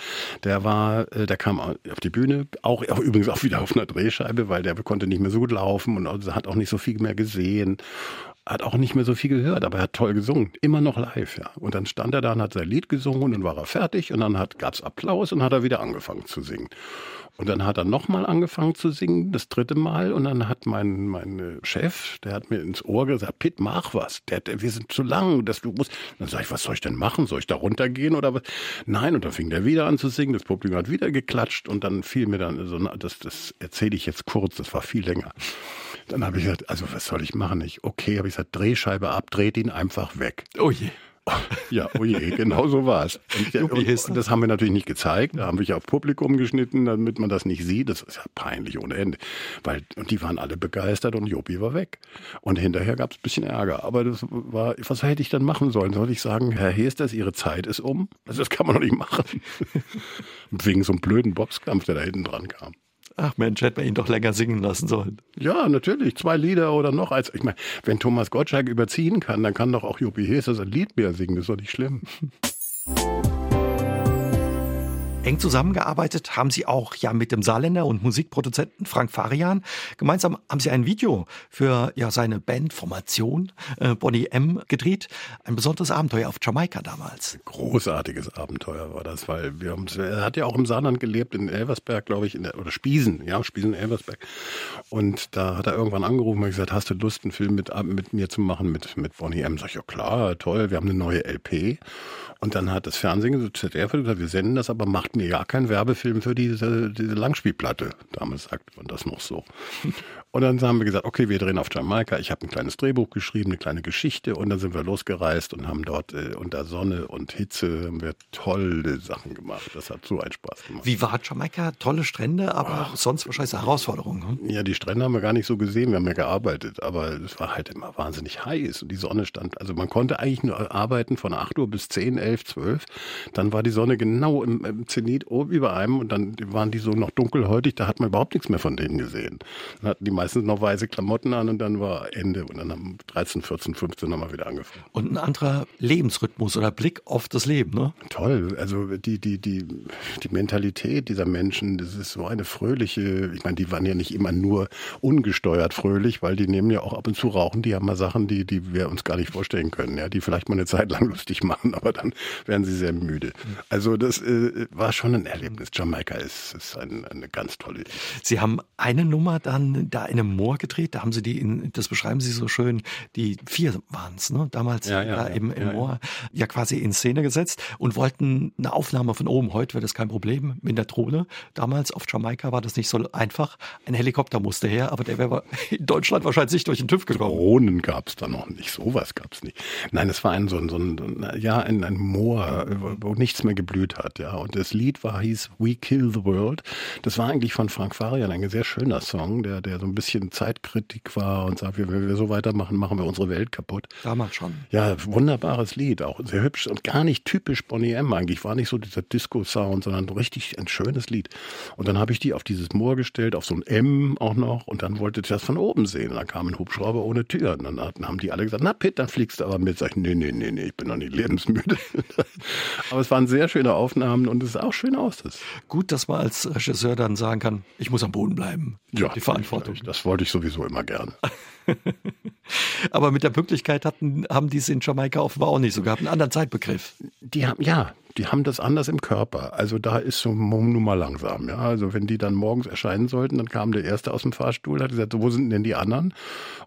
der war, äh, der kam auf die Bühne, auch, auch übrigens auch wieder auf einer Drehscheibe, weil der konnte nicht mehr so gut laufen und hat auch nicht so viel mehr gesehen hat auch nicht mehr so viel gehört, aber er hat toll gesungen. Immer noch live, ja. Und dann stand er da und hat sein Lied gesungen und dann war er fertig und dann hat, gab's Applaus und hat er wieder angefangen zu singen. Und dann hat er nochmal angefangen zu singen, das dritte Mal. Und dann hat mein, mein Chef, der hat mir ins Ohr gesagt, Pitt, mach was. Der, der, wir sind zu lang, dass du musst. Dann sag ich, was soll ich denn machen? Soll ich da runtergehen oder was? Nein, und dann fing der wieder an zu singen. Das Publikum hat wieder geklatscht und dann fiel mir dann so, das, das erzähle ich jetzt kurz, das war viel länger. Dann habe ich gesagt, also was soll ich machen? Ich, okay, habe ich gesagt, Drehscheibe ab, dreht ihn einfach weg. Oh je. Ja, oh je, genau so war es. Und, und, das haben wir natürlich nicht gezeigt. Da haben wir ja auf Publikum geschnitten, damit man das nicht sieht. Das ist ja peinlich ohne Ende. Weil, und die waren alle begeistert und Jopi war weg. Und hinterher gab es ein bisschen Ärger. Aber das war, was hätte ich dann machen sollen? Soll ich sagen, Herr Hesters, Ihre Zeit ist um? Also das kann man doch nicht machen. Wegen so einem blöden Boxkampf, der da hinten dran kam. Ach Mensch, hätte man ihn doch länger singen lassen sollen. Ja, natürlich. Zwei Lieder oder noch eins. Ich meine, wenn Thomas Gottschalk überziehen kann, dann kann doch auch Juppie Hesers ein Lied mehr singen. Das ist doch nicht schlimm. Eng zusammengearbeitet haben Sie auch ja mit dem Saarländer und Musikproduzenten Frank Farian. Gemeinsam haben Sie ein Video für ja seine Bandformation äh, Bonnie M gedreht. Ein besonderes Abenteuer auf Jamaika damals. Großartiges Abenteuer war das, weil wir haben, er hat ja auch im Saarland gelebt, in Elversberg, glaube ich, der, oder Spiesen, ja, Spiesen, Elversberg. Und da hat er irgendwann angerufen und gesagt, hast du Lust, einen Film mit, mit mir zu machen, mit, mit Bonnie M? Sag ich, ja klar, toll, wir haben eine neue LP. Und dann hat das Fernsehen ZDF gesagt, wir senden das, aber macht mir ja keinen Werbefilm für diese, diese Langspielplatte. Damals sagt man das noch so. Und dann haben wir gesagt, okay, wir drehen auf Jamaika. Ich habe ein kleines Drehbuch geschrieben, eine kleine Geschichte. Und dann sind wir losgereist und haben dort äh, unter Sonne und Hitze haben wir tolle Sachen gemacht. Das hat so einen Spaß gemacht. Wie war Jamaika? Tolle Strände, aber oh. sonst wahrscheinlich eine Herausforderung. Hm? Ja, die Strände haben wir gar nicht so gesehen. Wir haben ja gearbeitet, aber es war halt immer wahnsinnig heiß und die Sonne stand. Also man konnte eigentlich nur arbeiten von 8 Uhr bis 10, 11, 12. Dann war die Sonne genau im, im Zenit oben über einem und dann waren die so noch dunkelhäutig. Da hat man überhaupt nichts mehr von denen gesehen. Dann hatten die meistens noch weiße Klamotten an und dann war Ende. Und dann haben 13, 14, 15 nochmal wieder angefangen. Und ein anderer Lebensrhythmus oder Blick auf das Leben, ne? Toll. Also die, die, die, die Mentalität dieser Menschen, das ist so eine fröhliche, ich meine, die waren ja nicht immer nur ungesteuert fröhlich, weil die nehmen ja auch ab und zu rauchen, die haben mal Sachen, die, die wir uns gar nicht vorstellen können, ja, die vielleicht mal eine Zeit lang lustig machen, aber dann werden sie sehr müde. Also das äh, war schon ein Erlebnis. Jamaika ist, ist ein, eine ganz tolle Idee. Sie haben eine Nummer dann da in einem Moor gedreht. Da haben sie die, in, das beschreiben sie so schön, die vier waren es, ne? damals ja, ja, da ja, im, Moor, ja quasi in Szene gesetzt und wollten eine Aufnahme von oben. Heute wäre das kein Problem mit der Drohne. Damals auf Jamaika war das nicht so einfach. Ein Helikopter musste her, aber der wäre in Deutschland wahrscheinlich nicht durch den TÜV gekommen. Drohnen gab es da noch nicht, sowas gab es nicht. Nein, es war ein so ein, so ein ja, ein, ein Moor, wo nichts mehr geblüht hat, ja. Und das Lied war, hieß We Kill the World. Das war eigentlich von Frank Farian ein sehr schöner Song, der, der so ein bisschen Zeitkritik war und sagt, wenn wir so weitermachen, machen wir unsere Welt kaputt. Damals schon. Ja, wunderbares Lied, auch sehr hübsch und gar nicht typisch Bonnie M eigentlich. War nicht so dieser Disco-Sound, sondern richtig ein schönes Lied. Und dann habe ich die auf dieses Moor gestellt, auf so ein M auch noch und dann wollte ich das von oben sehen. Und dann kam ein Hubschrauber ohne Tür. Und dann haben die alle gesagt, na Pitt, dann fliegst du aber mit. Sag ich, nee, nee, nee, nee, ich bin noch nicht lebensmüde. aber es waren sehr schöne Aufnahmen und es sah auch schön aus. Das. Gut, dass man als Regisseur dann sagen kann, ich muss am Boden bleiben. Ja, die Verantwortung. Das wollte ich sowieso immer gerne. Aber mit der Pünktlichkeit hatten, haben die es in Jamaika offenbar auch nicht so gehabt. Einen anderen Zeitbegriff. Die haben, ja, die haben das anders im Körper. Also da ist so nun mal langsam. Ja? Also wenn die dann morgens erscheinen sollten, dann kam der Erste aus dem Fahrstuhl, hat gesagt, wo sind denn die anderen?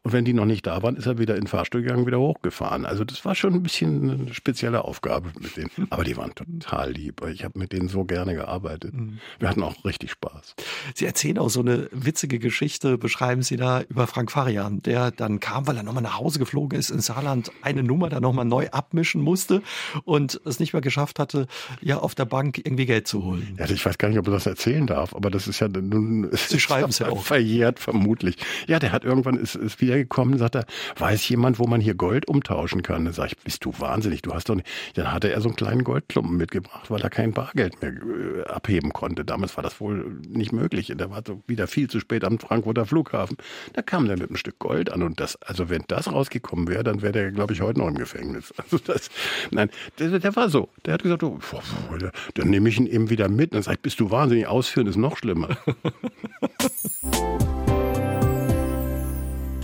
Und wenn die noch nicht da waren, ist er wieder in den Fahrstuhl gegangen, wieder hochgefahren. Also das war schon ein bisschen eine spezielle Aufgabe mit denen. Aber die waren total lieb. Ich habe mit denen so gerne gearbeitet. Mhm. Wir hatten auch richtig Spaß. Sie erzählen auch so eine witzige Geschichte, beschreiben Sie da über Frank Farian, der dann kam, weil er nochmal nach Hause geflogen ist in Saarland, eine Nummer da nochmal neu abmischen musste und es nicht mehr geschafft hatte, ja auf der Bank irgendwie Geld zu holen. Ja, ich weiß gar nicht, ob er das erzählen darf, aber das ist ja nun. Sie schreiben es ja auch. Verjährt vermutlich. Ja, der hat irgendwann ist, ist wiedergekommen, sagt er, weiß jemand, wo man hier Gold umtauschen kann? Dann sag ich, bist du wahnsinnig? Du hast doch nicht. Dann hatte er so einen kleinen Goldklumpen mitgebracht, weil er kein Bargeld mehr äh, abheben konnte. Damals war das wohl nicht möglich. Und er war so wieder viel zu spät am Frankfurter Flughafen. Da kam der mit einem Stück Gold an und das, also wenn das rausgekommen wäre, dann wäre der, glaube ich, heute noch im Gefängnis. Also das, nein, der, der war so. Der hat gesagt, oh, dann nehme ich ihn eben wieder mit. Dann sage bist du wahnsinnig ausführen, ist noch schlimmer.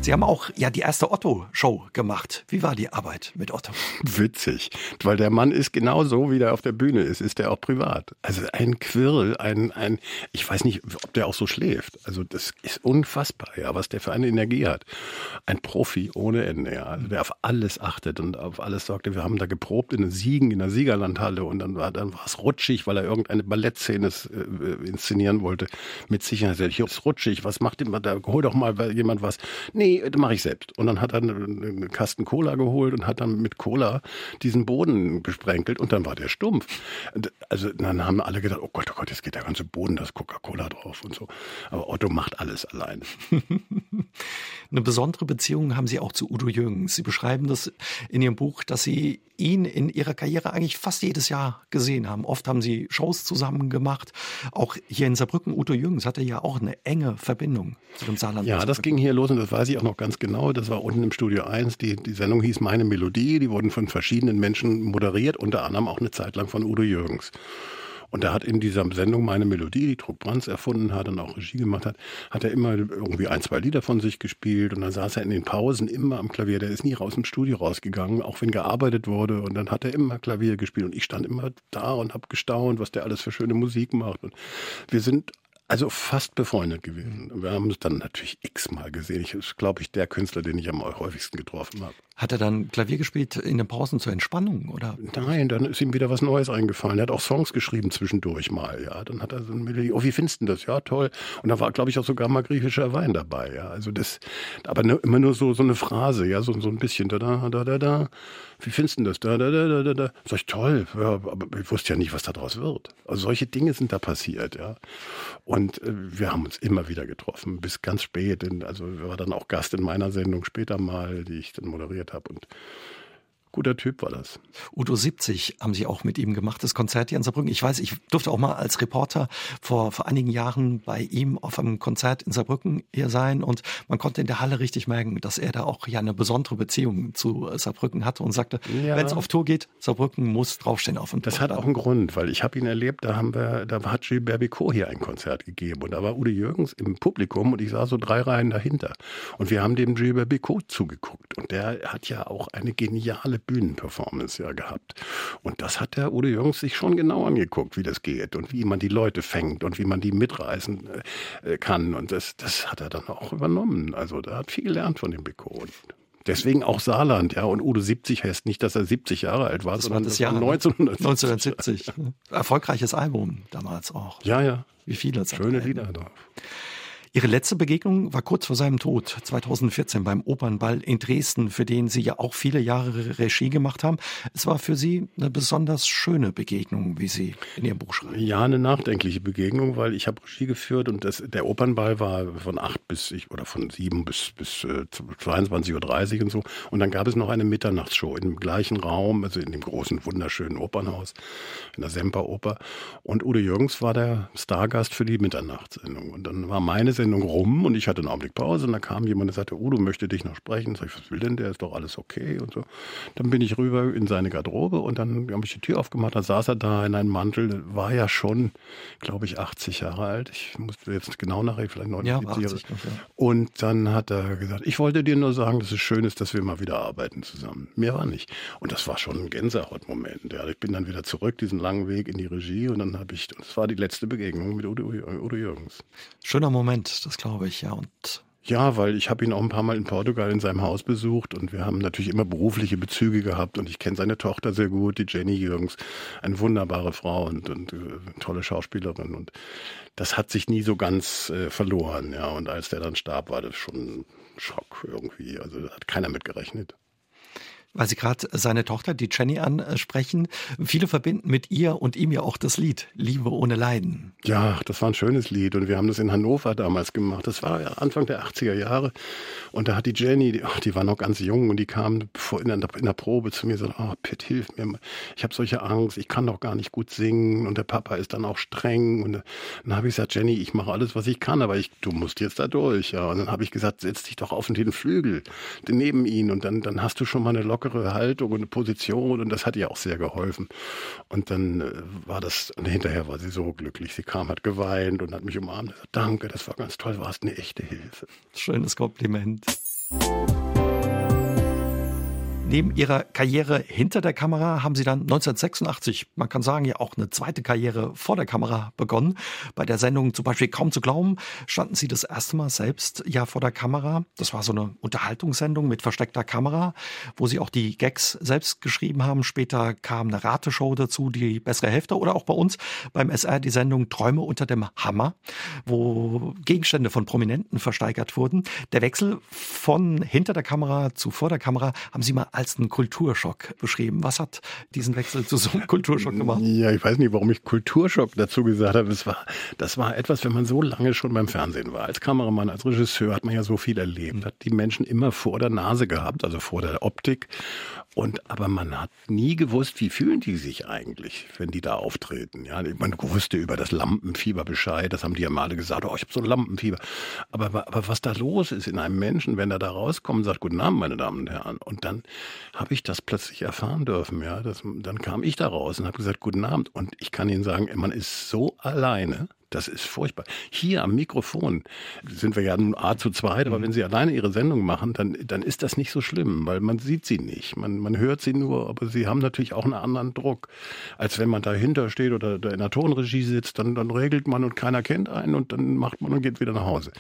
Sie haben auch ja die erste Otto-Show gemacht. Wie war die Arbeit mit Otto? Witzig, weil der Mann ist genau so, wie der auf der Bühne ist, ist er auch privat. Also ein Quirl, ein, ein, ich weiß nicht, ob der auch so schläft. Also das ist unfassbar, ja, was der für eine Energie hat. Ein Profi ohne Ende, ja, also der auf alles achtet und auf alles sorgte. Wir haben da geprobt in den Siegen, in der Siegerlandhalle und dann war, dann war es rutschig, weil er irgendeine Ballettszene äh, inszenieren wollte. Mit Sicherheit, hier ist rutschig, was macht immer da, hol doch mal jemand was. Nee, nee, das mache ich selbst. Und dann hat er einen Kasten Cola geholt und hat dann mit Cola diesen Boden gesprenkelt und dann war der stumpf. Also dann haben alle gedacht, oh Gott, oh Gott, jetzt geht der ganze Boden, da ist Coca-Cola drauf und so. Aber Otto macht alles allein. Eine besondere Beziehung haben Sie auch zu Udo Jürgens. Sie beschreiben das in Ihrem Buch, dass Sie ihn in Ihrer Karriere eigentlich fast jedes Jahr gesehen haben. Oft haben Sie Shows zusammen gemacht. Auch hier in Saarbrücken, Udo Jürgens hatte ja auch eine enge Verbindung zu dem Saarland. Ja, das ging hier los und das weiß ich auch noch ganz genau. Das war unten im Studio 1. Die, die Sendung hieß Meine Melodie. Die wurden von verschiedenen Menschen moderiert, unter anderem auch eine Zeit lang von Udo Jürgens. Und er hat in dieser Sendung meine Melodie, die Druck Brands erfunden hat und auch Regie gemacht hat, hat er immer irgendwie ein, zwei Lieder von sich gespielt und dann saß er in den Pausen immer am Klavier. Der ist nie raus im Studio rausgegangen, auch wenn gearbeitet wurde und dann hat er immer Klavier gespielt und ich stand immer da und habe gestaunt, was der alles für schöne Musik macht. Und wir sind also fast befreundet gewesen. Wir haben es dann natürlich x-mal gesehen. Ich ist, glaube ich, der Künstler, den ich am häufigsten getroffen habe. Hat er dann Klavier gespielt in den Pausen zur Entspannung, oder? Nein, dann ist ihm wieder was Neues eingefallen. Er hat auch Songs geschrieben zwischendurch mal, ja. Dann hat er so eine Melodie, oh, wie findest du das? Ja, toll. Und da war, glaube ich, auch sogar mal griechischer Wein dabei, ja. Also das, aber ne, immer nur so, so eine Phrase, ja, so, so ein bisschen, da, da, da, da, da. Wie findest du das? Da, da, da, da, da, da. Sag ich, toll. Ja, aber ich wusste ja nicht, was daraus wird. Also solche Dinge sind da passiert, ja. Und äh, wir haben uns immer wieder getroffen, bis ganz spät. Also war dann auch Gast in meiner Sendung später mal, die ich dann moderiert habe. Und Guter Typ war das. Udo 70 haben Sie auch mit ihm gemacht, das Konzert hier in Saarbrücken. Ich weiß, ich durfte auch mal als Reporter vor, vor einigen Jahren bei ihm auf einem Konzert in Saarbrücken hier sein und man konnte in der Halle richtig merken, dass er da auch ja eine besondere Beziehung zu Saarbrücken hatte und sagte, ja. wenn es auf Tour geht, Saarbrücken muss draufstehen auf dem Das hat auch einen Grund, weil ich habe ihn erlebt, da haben wir, da hat Gilles Bicot hier ein Konzert gegeben und da war Udo Jürgens im Publikum und ich sah so drei Reihen dahinter und wir haben dem Gilles Bicot zugeguckt und der hat ja auch eine geniale Bühnenperformance ja gehabt. Und das hat der Udo Jürgens sich schon genau angeguckt, wie das geht und wie man die Leute fängt und wie man die mitreißen äh, kann. Und das, das hat er dann auch übernommen. Also da hat viel gelernt von dem Beko. Deswegen auch Saarland, ja. Und Udo 70 heißt nicht, dass er 70 Jahre alt war, das sondern war das Jahr 1970. 1970. Erfolgreiches Album damals auch. Ja, ja. Wie viele Schöne Lieder drauf. Ihre letzte Begegnung war kurz vor seinem Tod, 2014 beim Opernball in Dresden, für den Sie ja auch viele Jahre Regie gemacht haben. Es war für Sie eine besonders schöne Begegnung, wie Sie in Ihrem Buch schreiben. Ja, eine nachdenkliche Begegnung, weil ich habe Regie geführt und das, der Opernball war von acht bis ich, oder von sieben bis, bis äh, 22.30 Uhr und so. Und dann gab es noch eine Mitternachtsshow im gleichen Raum, also in dem großen, wunderschönen Opernhaus, in der Semperoper. Und Udo Jürgens war der Stargast für die Mitternachtssendung. Und dann war meine Sendung rum und ich hatte einen Augenblick Pause und da kam jemand und sagte, Udo möchte dich noch sprechen. Sag ich, was will denn der? Ist doch alles okay und so. Dann bin ich rüber in seine Garderobe und dann habe ich die Tür aufgemacht, dann saß er da in einem Mantel, war ja schon, glaube ich, 80 Jahre alt. Ich musste jetzt genau nachher, vielleicht 79 ja, 80, ja. Und dann hat er gesagt, ich wollte dir nur sagen, dass es schön ist, dass wir mal wieder arbeiten zusammen. Mehr war nicht. Und das war schon ein Gänsehautmoment. Ja, ich bin dann wieder zurück, diesen langen Weg in die Regie und dann habe ich, das war die letzte Begegnung mit Udo, Udo Jürgens. Schöner Moment das glaube ich, ja. Und ja, weil ich habe ihn auch ein paar Mal in Portugal in seinem Haus besucht und wir haben natürlich immer berufliche Bezüge gehabt und ich kenne seine Tochter sehr gut, die Jenny Jürgens, eine wunderbare Frau und, und äh, tolle Schauspielerin und das hat sich nie so ganz äh, verloren, ja. Und als der dann starb, war das schon ein Schock irgendwie. Also da hat keiner mit gerechnet weil Sie gerade seine Tochter, die Jenny, ansprechen. Viele verbinden mit ihr und ihm ja auch das Lied Liebe ohne Leiden. Ja, das war ein schönes Lied und wir haben das in Hannover damals gemacht. Das war Anfang der 80er Jahre und da hat die Jenny, die, ach, die war noch ganz jung und die kam in der, in der Probe zu mir und sagte, oh, Pitt, hilf mir, ich habe solche Angst, ich kann doch gar nicht gut singen und der Papa ist dann auch streng und dann habe ich gesagt, Jenny, ich mache alles, was ich kann, aber ich, du musst jetzt da durch. Ja. Und dann habe ich gesagt, setz dich doch auf den Flügel neben ihn und dann, dann hast du schon mal eine Locke lockere Haltung und eine Position und das hat ihr auch sehr geholfen. Und dann äh, war das, und hinterher war sie so glücklich. Sie kam, hat geweint und hat mich umarmt. Danke, das war ganz toll, du warst eine echte Hilfe. Schönes Kompliment. Neben ihrer Karriere hinter der Kamera haben sie dann 1986, man kann sagen, ja auch eine zweite Karriere vor der Kamera begonnen. Bei der Sendung zum Beispiel Kaum zu glauben standen sie das erste Mal selbst ja vor der Kamera. Das war so eine Unterhaltungssendung mit versteckter Kamera, wo sie auch die Gags selbst geschrieben haben. Später kam eine Rateshow dazu, die bessere Hälfte oder auch bei uns beim SR die Sendung Träume unter dem Hammer, wo Gegenstände von Prominenten versteigert wurden. Der Wechsel von hinter der Kamera zu vor der Kamera haben sie mal als einen Kulturschock beschrieben. Was hat diesen Wechsel zu so einem Kulturschock gemacht? Ja, ich weiß nicht, warum ich Kulturschock dazu gesagt habe. Das war, das war etwas, wenn man so lange schon beim Fernsehen war. Als Kameramann, als Regisseur hat man ja so viel erlebt, hat die Menschen immer vor der Nase gehabt, also vor der Optik. Und, aber man hat nie gewusst, wie fühlen die sich eigentlich, wenn die da auftreten. Ja, man wusste über das Lampenfieber Bescheid. Das haben die ja mal gesagt. Oh, ich habe so ein Lampenfieber. Aber, aber was da los ist in einem Menschen, wenn er da rauskommt und sagt, guten Abend, meine Damen und Herren. Und dann habe ich das plötzlich erfahren dürfen. Ja, das, dann kam ich da raus und habe gesagt, guten Abend. Und ich kann Ihnen sagen, man ist so alleine. Das ist furchtbar. Hier am Mikrofon sind wir ja nun A zu zweit, aber mhm. wenn Sie alleine Ihre Sendung machen, dann, dann ist das nicht so schlimm, weil man sieht sie nicht. Man, man hört sie nur, aber sie haben natürlich auch einen anderen Druck, als wenn man dahinter steht oder in der Tonregie sitzt, dann, dann regelt man und keiner kennt einen und dann macht man und geht wieder nach Hause.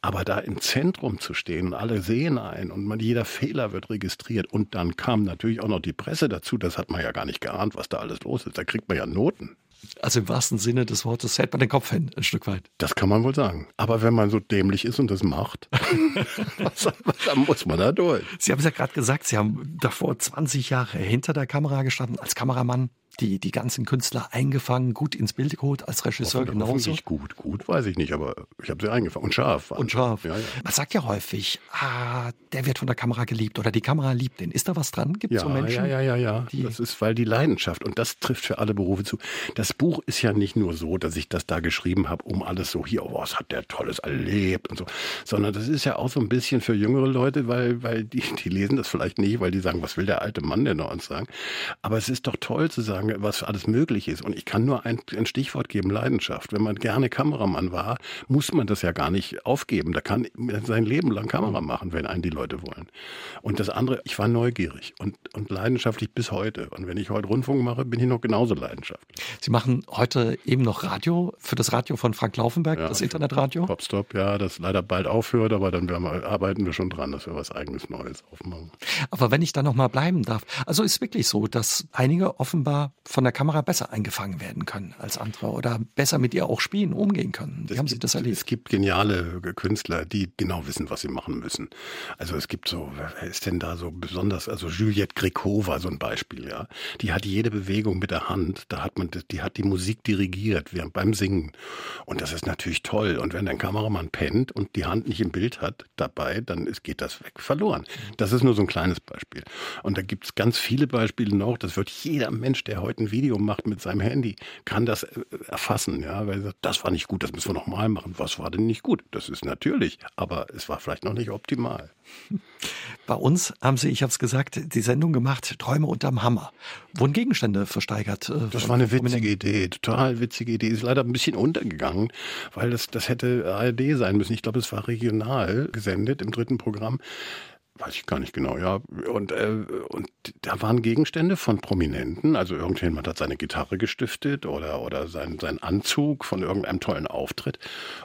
Aber da im Zentrum zu stehen und alle sehen einen und man, jeder Fehler wird registriert und dann kam natürlich auch noch die Presse dazu, das hat man ja gar nicht geahnt, was da alles los ist. Da kriegt man ja Noten. Also im wahrsten Sinne des Wortes hält man den Kopf hin, ein Stück weit. Das kann man wohl sagen. Aber wenn man so dämlich ist und das macht, dann muss man da durch. Sie haben es ja gerade gesagt, Sie haben davor 20 Jahre hinter der Kamera gestanden als Kameramann die, die ganzen Künstler eingefangen, gut ins Bild geholt, als Regisseur Hoffen, genauso. Nicht gut, gut weiß ich nicht, aber ich habe sie eingefangen. Und scharf. Und scharf. Ja, ja. Man sagt ja häufig, ah, der wird von der Kamera geliebt oder die Kamera liebt den. Ist da was dran? Gibt es ja, so Menschen? Ja, ja, ja, ja. Das ist, weil die Leidenschaft, und das trifft für alle Berufe zu. Das Buch ist ja nicht nur so, dass ich das da geschrieben habe, um alles so hier, oh, was hat der Tolles erlebt und so, sondern das ist ja auch so ein bisschen für jüngere Leute, weil, weil die, die lesen das vielleicht nicht, weil die sagen, was will der alte Mann denn noch uns sagen? Aber es ist doch toll zu sagen, was alles möglich ist. Und ich kann nur ein, ein Stichwort geben, Leidenschaft. Wenn man gerne Kameramann war, muss man das ja gar nicht aufgeben. Da kann man sein Leben lang Kamera machen, wenn einen die Leute wollen. Und das andere, ich war neugierig und, und leidenschaftlich bis heute. Und wenn ich heute Rundfunk mache, bin ich noch genauso leidenschaftlich. Sie machen heute eben noch Radio für das Radio von Frank Laufenberg, ja, das Internetradio? Popstop, ja, das leider bald aufhört, aber dann wir, arbeiten wir schon dran, dass wir was eigenes Neues aufmachen. Aber wenn ich da noch mal bleiben darf, also ist wirklich so, dass einige offenbar von der Kamera besser eingefangen werden können als andere oder besser mit ihr auch spielen, umgehen können. Wie das haben Sie das erlebt? Es gibt geniale Künstler, die genau wissen, was sie machen müssen. Also es gibt so, wer ist denn da so besonders? Also Juliette Gréco war so ein Beispiel, ja. Die hat jede Bewegung mit der Hand, da hat man, die hat die Musik dirigiert während beim Singen. Und das ist natürlich toll. Und wenn ein Kameramann pennt und die Hand nicht im Bild hat dabei, dann ist, geht das weg verloren. Das ist nur so ein kleines Beispiel. Und da gibt es ganz viele Beispiele noch. Das wird jeder Mensch, der heute ein Video macht, mit seinem Handy, kann das äh, erfassen. Ja, weil er sagt, das war nicht gut, das müssen wir nochmal machen. Was war denn nicht gut? Das ist natürlich, aber es war vielleicht noch nicht optimal. Bei uns haben Sie, ich habe es gesagt, die Sendung gemacht, Träume unterm Hammer. Wurden Gegenstände versteigert? Äh, das war eine witzige Idee, total witzige Idee. Ist leider ein bisschen untergegangen, weil das, das hätte ARD sein müssen. Ich glaube, es war regional gesendet im dritten Programm weiß ich gar nicht genau, ja. Und, äh, und da waren Gegenstände von Prominenten, also irgendjemand hat seine Gitarre gestiftet oder, oder sein, sein Anzug von irgendeinem tollen Auftritt.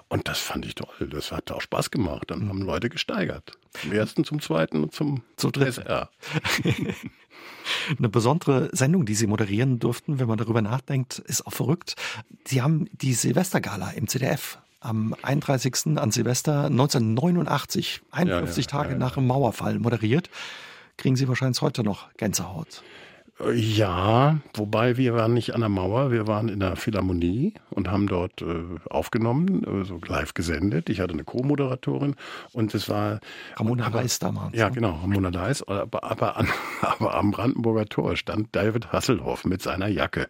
Und das fand ich toll. Das hat auch Spaß gemacht. Dann haben Leute gesteigert. Zum ersten, zum zweiten und zum, zum dritten. SR. Eine besondere Sendung, die Sie moderieren durften, wenn man darüber nachdenkt, ist auch verrückt. Sie haben die Silvestergala im CDF am 31. an Silvester 1989, 51 ja, ja, Tage nach dem Mauerfall moderiert. Kriegen Sie wahrscheinlich heute noch Gänsehaut. Ja, wobei wir waren nicht an der Mauer, wir waren in der Philharmonie und haben dort äh, aufgenommen, so live gesendet. Ich hatte eine Co-Moderatorin und es war Ramona Reis damals. Ja, ne? genau, Ramona Reis. Aber, aber, an, aber am Brandenburger Tor stand David Hasselhoff mit seiner Jacke.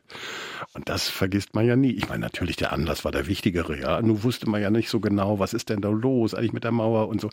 Und das vergisst man ja nie. Ich meine, natürlich der Anlass war der wichtigere, ja. Nun wusste man ja nicht so genau, was ist denn da los eigentlich mit der Mauer und so.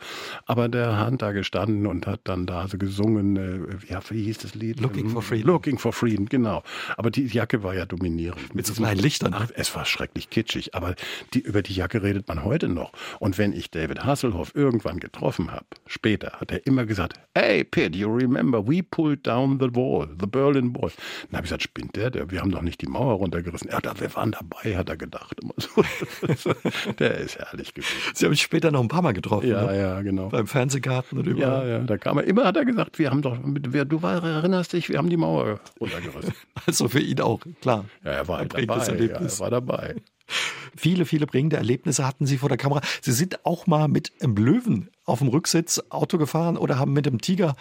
Aber der hat da gestanden und hat dann da so gesungen, äh, wie, wie hieß das Lied? Looking for Freedom. Looking for Freedom, genau. Aber die Jacke war ja dominierend. Mit, so kleinen Lichtern. Ach, es war schrecklich kitschig, aber die, über die Jacke redet man heute noch. Und wenn ich David Hasselhoff irgendwann getroffen habe, später, hat er immer gesagt, hey Pitt, you remember, we pulled down the wall, the Berlin Wall. Dann habe ich gesagt, spinnt der? der? Wir haben doch nicht die Mauer runtergerissen. Ja, wir waren dabei, hat er gedacht. der ist herrlich gewesen. Sie haben mich später noch ein paar Mal getroffen. Ja, ne? ja, genau. Beim Fernsehgarten und überall. Ja, ja, da kam er. Immer hat er gesagt, wir haben doch, du war, erinnerst dich, wir haben die Mauer runtergerissen. Also für ihn auch, klar. Ja, er war, dabei, ja, er war dabei. Viele, viele prägende Erlebnisse hatten Sie vor der Kamera. Sie sind auch mal mit einem Löwen auf dem Rücksitz Auto gefahren oder haben mit einem Tiger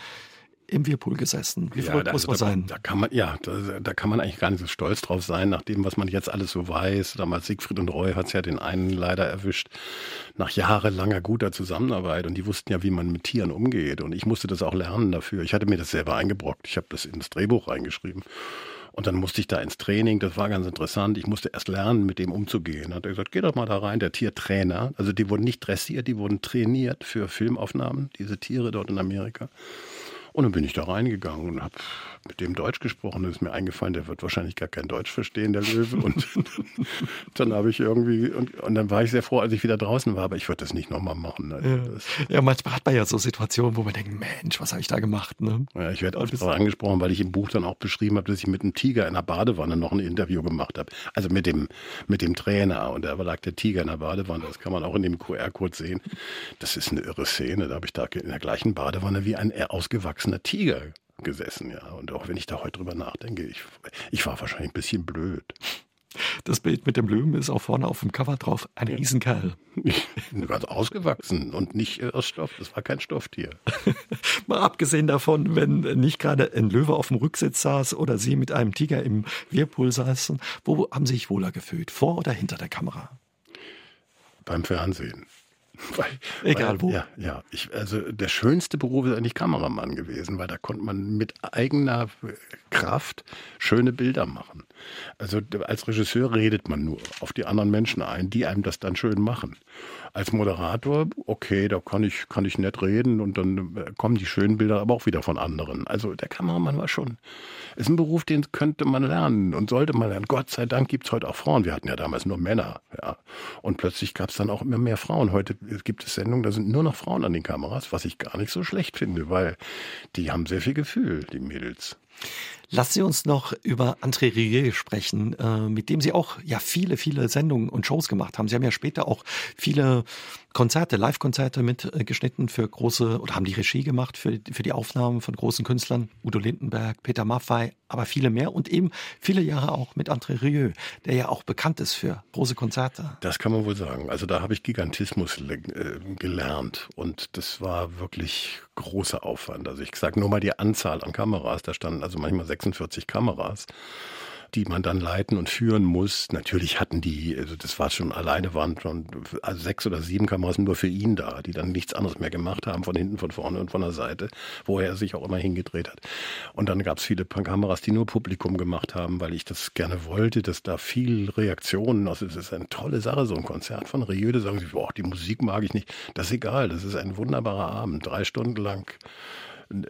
im Whirlpool gesessen. Wie ja, muss man da, sein? Da kann man, ja, da, da, kann man eigentlich gar nicht so stolz drauf sein, nach dem, was man jetzt alles so weiß. Damals Siegfried und Roy hat es ja den einen leider erwischt, nach jahrelanger guter Zusammenarbeit. Und die wussten ja, wie man mit Tieren umgeht. Und ich musste das auch lernen dafür. Ich hatte mir das selber eingebrockt. Ich habe das ins Drehbuch reingeschrieben. Und dann musste ich da ins Training, das war ganz interessant. Ich musste erst lernen, mit dem umzugehen. Hat er gesagt, geh doch mal da rein, der Tiertrainer. Also die wurden nicht dressiert, die wurden trainiert für Filmaufnahmen, diese Tiere dort in Amerika. Und dann bin ich da reingegangen und habe mit dem Deutsch gesprochen. Dann ist mir eingefallen, der wird wahrscheinlich gar kein Deutsch verstehen, der Löwe. Und dann habe ich irgendwie, und, und, dann war ich sehr froh, als ich wieder draußen war, aber ich würde das nicht nochmal machen. Also ja. ja. manchmal hat man ja so Situationen, wo man denkt, Mensch, was habe ich da gemacht? Ne? Ja, ich werde auch angesprochen, weil ich im Buch dann auch beschrieben habe, dass ich mit einem Tiger in der Badewanne noch ein Interview gemacht habe. Also mit dem, mit dem Trainer. Und da lag der Tiger in der Badewanne. Das kann man auch in dem QR-Code sehen. Das ist eine irre Szene. Da habe ich da in der gleichen Badewanne wie ein ausgewachsener Tiger gesessen, ja. Und auch wenn ich da heute drüber nachdenke, ich, ich war wahrscheinlich ein bisschen blöd. Das Bild mit dem Löwen ist auch vorne auf dem Cover drauf. Ein Riesenkerl. Ganz ausgewachsen und nicht aus Stoff. Das war kein Stofftier. Mal abgesehen davon, wenn nicht gerade ein Löwe auf dem Rücksitz saß oder Sie mit einem Tiger im Whirlpool saßen, wo haben Sie sich wohler gefühlt? Vor oder hinter der Kamera? Beim Fernsehen. Weil, Egal weil, wo. Ja, ja. Ich, also der schönste Beruf ist eigentlich Kameramann gewesen, weil da konnte man mit eigener Kraft schöne Bilder machen. Also als Regisseur redet man nur auf die anderen Menschen ein, die einem das dann schön machen. Als Moderator, okay, da kann ich, kann ich nett reden und dann äh, kommen die schönen Bilder aber auch wieder von anderen. Also der Kameramann war schon, ist ein Beruf, den könnte man lernen und sollte man lernen. Gott sei Dank gibt es heute auch Frauen. Wir hatten ja damals nur Männer. Ja. Und plötzlich gab es dann auch immer mehr Frauen. Heute gibt es Sendungen, da sind nur noch Frauen an den Kameras, was ich gar nicht so schlecht finde, weil die haben sehr viel Gefühl, die Mädels. Lassen Sie uns noch über André Rieu sprechen, äh, mit dem Sie auch ja viele, viele Sendungen und Shows gemacht haben. Sie haben ja später auch viele Konzerte, Live-Konzerte mitgeschnitten für große oder haben die Regie gemacht für, für die Aufnahmen von großen Künstlern, Udo Lindenberg, Peter Maffay, aber viele mehr und eben viele Jahre auch mit André Rieu, der ja auch bekannt ist für große Konzerte. Das kann man wohl sagen. Also da habe ich Gigantismus äh, gelernt und das war wirklich großer Aufwand. Also ich sage nur mal die Anzahl an Kameras, da standen also manchmal 46 Kameras die man dann leiten und führen muss. Natürlich hatten die, also das war schon alleine, waren schon also sechs oder sieben Kameras nur für ihn da, die dann nichts anderes mehr gemacht haben, von hinten, von vorne und von der Seite, wo er sich auch immer hingedreht hat. Und dann gab es viele Kameras, die nur Publikum gemacht haben, weil ich das gerne wollte, dass da viel Reaktionen, also es ist eine tolle Sache, so ein Konzert von Rieu, da sagen sie, boah, die Musik mag ich nicht. Das ist egal, das ist ein wunderbarer Abend, drei Stunden lang.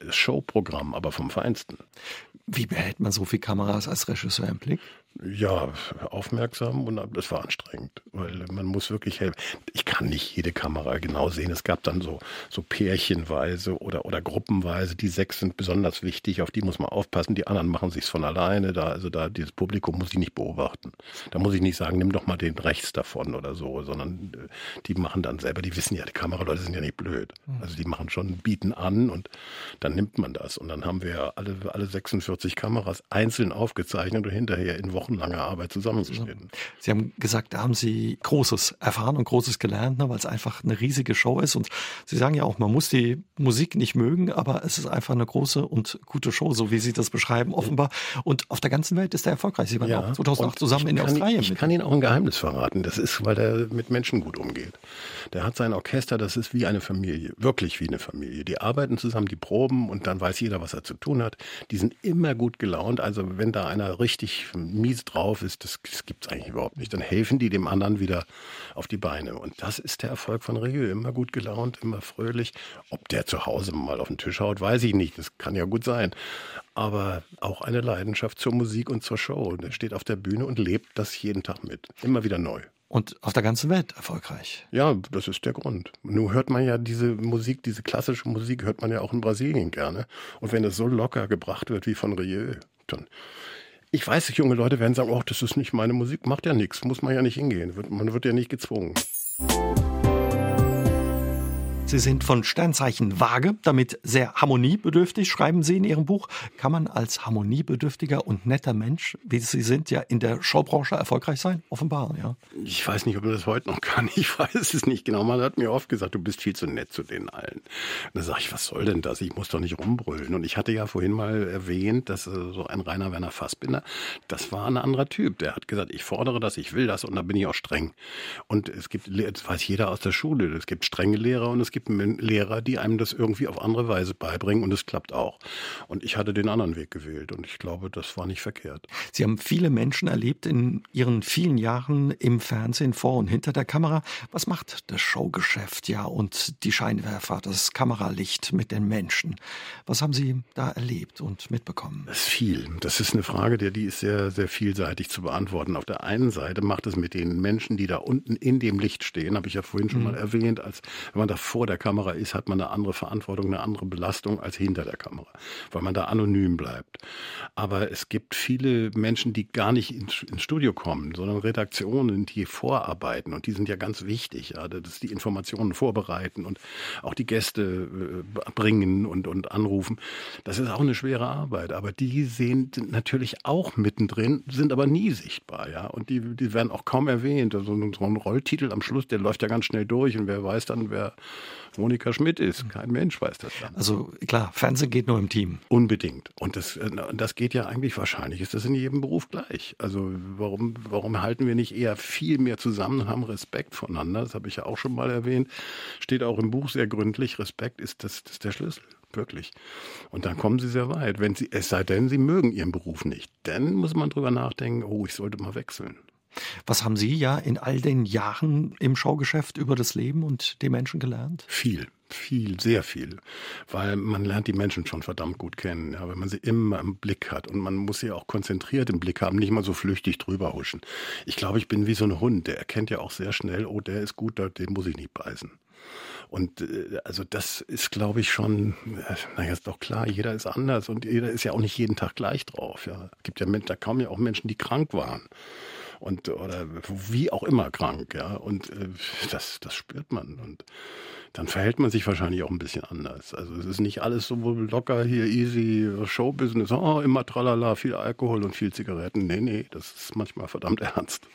Showprogramm, aber vom Feinsten. Wie behält man so viele Kameras als Regisseur im Blick? Ja, aufmerksam und das war anstrengend, weil man muss wirklich helfen. Ich kann nicht jede Kamera genau sehen. Es gab dann so, so Pärchenweise oder, oder Gruppenweise. Die sechs sind besonders wichtig, auf die muss man aufpassen. Die anderen machen sich's von alleine. Da, also da, dieses Publikum muss ich nicht beobachten. Da muss ich nicht sagen, nimm doch mal den rechts davon oder so, sondern äh, die machen dann selber, die wissen ja, die Kameraleute sind ja nicht blöd. Hm. Also die machen schon, bieten an und dann nimmt man das. Und dann haben wir alle, alle 46 Kameras einzeln aufgezeichnet und hinterher in wochenlanger Arbeit zusammengeschnitten. Sie haben gesagt, da haben Sie Großes erfahren und Großes gelernt, ne, weil es einfach eine riesige Show ist. Und Sie sagen ja auch, man muss die Musik nicht mögen, aber es ist einfach eine große und gute Show, so wie Sie das beschreiben, offenbar. Und auf der ganzen Welt ist er erfolgreich. Sie waren ja, auch 2008 zusammen in Australien. Ich, ich kann Ihnen auch ein Geheimnis verraten. Das ist, weil er mit Menschen gut umgeht. Der hat sein Orchester, das ist wie eine Familie, wirklich wie eine Familie. Die arbeiten zusammen, die proben und dann weiß jeder, was er zu tun hat. Die sind immer gut gelaunt. Also wenn da einer richtig mies drauf ist, das, das gibt es eigentlich überhaupt nicht. Dann helfen die dem anderen wieder auf die Beine. Und das ist der Erfolg von Rieu. Immer gut gelaunt, immer fröhlich. Ob der zu Hause mal auf den Tisch haut, weiß ich nicht. Das kann ja gut sein. Aber auch eine Leidenschaft zur Musik und zur Show. Der steht auf der Bühne und lebt das jeden Tag mit. Immer wieder neu und auf der ganzen Welt erfolgreich. Ja, das ist der Grund. Nun hört man ja diese Musik, diese klassische Musik hört man ja auch in Brasilien gerne. Und wenn es so locker gebracht wird wie von Rieu, dann ich weiß, junge Leute werden sagen, oh, das ist nicht meine Musik, macht ja nichts, muss man ja nicht hingehen, man wird ja nicht gezwungen. Sie sind von Sternzeichen Waage, damit sehr harmoniebedürftig, schreiben Sie in Ihrem Buch. Kann man als harmoniebedürftiger und netter Mensch, wie Sie sind, ja in der Showbranche erfolgreich sein? Offenbar, ja. Ich weiß nicht, ob man das heute noch kann. Ich weiß es nicht genau. Man hat mir oft gesagt, du bist viel zu nett zu den allen. Und dann sage ich, was soll denn das? Ich muss doch nicht rumbrüllen. Und ich hatte ja vorhin mal erwähnt, dass äh, so ein Rainer Werner Fassbinder, das war ein anderer Typ. Der hat gesagt, ich fordere das, ich will das und da bin ich auch streng. Und es gibt, das weiß jeder aus der Schule, es gibt strenge Lehrer und es gibt gibt Lehrer, die einem das irgendwie auf andere Weise beibringen und es klappt auch. Und ich hatte den anderen Weg gewählt und ich glaube, das war nicht verkehrt. Sie haben viele Menschen erlebt in Ihren vielen Jahren im Fernsehen vor und hinter der Kamera. Was macht das Showgeschäft ja und die Scheinwerfer, das Kameralicht mit den Menschen? Was haben Sie da erlebt und mitbekommen? Das ist viel. Das ist eine Frage, die ist sehr, sehr vielseitig zu beantworten. Auf der einen Seite macht es mit den Menschen, die da unten in dem Licht stehen, habe ich ja vorhin schon mhm. mal erwähnt, als wenn man da vor der Kamera ist, hat man eine andere Verantwortung, eine andere Belastung als hinter der Kamera, weil man da anonym bleibt. Aber es gibt viele Menschen, die gar nicht ins, Studio kommen, sondern Redaktionen, die vorarbeiten und die sind ja ganz wichtig, ja, dass die Informationen vorbereiten und auch die Gäste äh, bringen und, und anrufen. Das ist auch eine schwere Arbeit, aber die sind natürlich auch mittendrin, sind aber nie sichtbar, ja, und die, die werden auch kaum erwähnt. Also so ein Rolltitel am Schluss, der läuft ja ganz schnell durch und wer weiß dann, wer Monika Schmidt ist. Kein Mensch weiß das dann. Also klar, Fernsehen geht nur im Team. Unbedingt. Und das, äh, das geht ja eigentlich wahrscheinlich, ist das in jedem Beruf gleich. Also warum, warum halten wir nicht eher viel mehr zusammen und haben Respekt voneinander? Das habe ich ja auch schon mal erwähnt. Steht auch im Buch sehr gründlich. Respekt ist das, das ist der Schlüssel wirklich. Und dann kommen sie sehr weit. Wenn sie, es sei denn, sie mögen ihren Beruf nicht. Dann muss man drüber nachdenken, oh, ich sollte mal wechseln. Was haben Sie ja in all den Jahren im Showgeschäft über das Leben und die Menschen gelernt? Viel. Viel, sehr viel, weil man lernt die Menschen schon verdammt gut kennen, ja, wenn man sie immer im Blick hat und man muss sie auch konzentriert im Blick haben, nicht mal so flüchtig drüber huschen. Ich glaube, ich bin wie so ein Hund, der erkennt ja auch sehr schnell, oh, der ist gut, den muss ich nicht beißen. Und äh, also das ist, glaube ich, schon, äh, naja, ist doch klar, jeder ist anders und jeder ist ja auch nicht jeden Tag gleich drauf. Ja. Es gibt ja da kaum ja auch Menschen, die krank waren und oder wie auch immer krank, ja. Und äh, das, das spürt man. Und dann verhält man sich wahrscheinlich auch ein bisschen anders. Also es ist nicht alles so locker hier, easy, Showbusiness, oh, immer tralala, viel Alkohol und viel Zigaretten. Nee, nee, das ist manchmal verdammt ernst.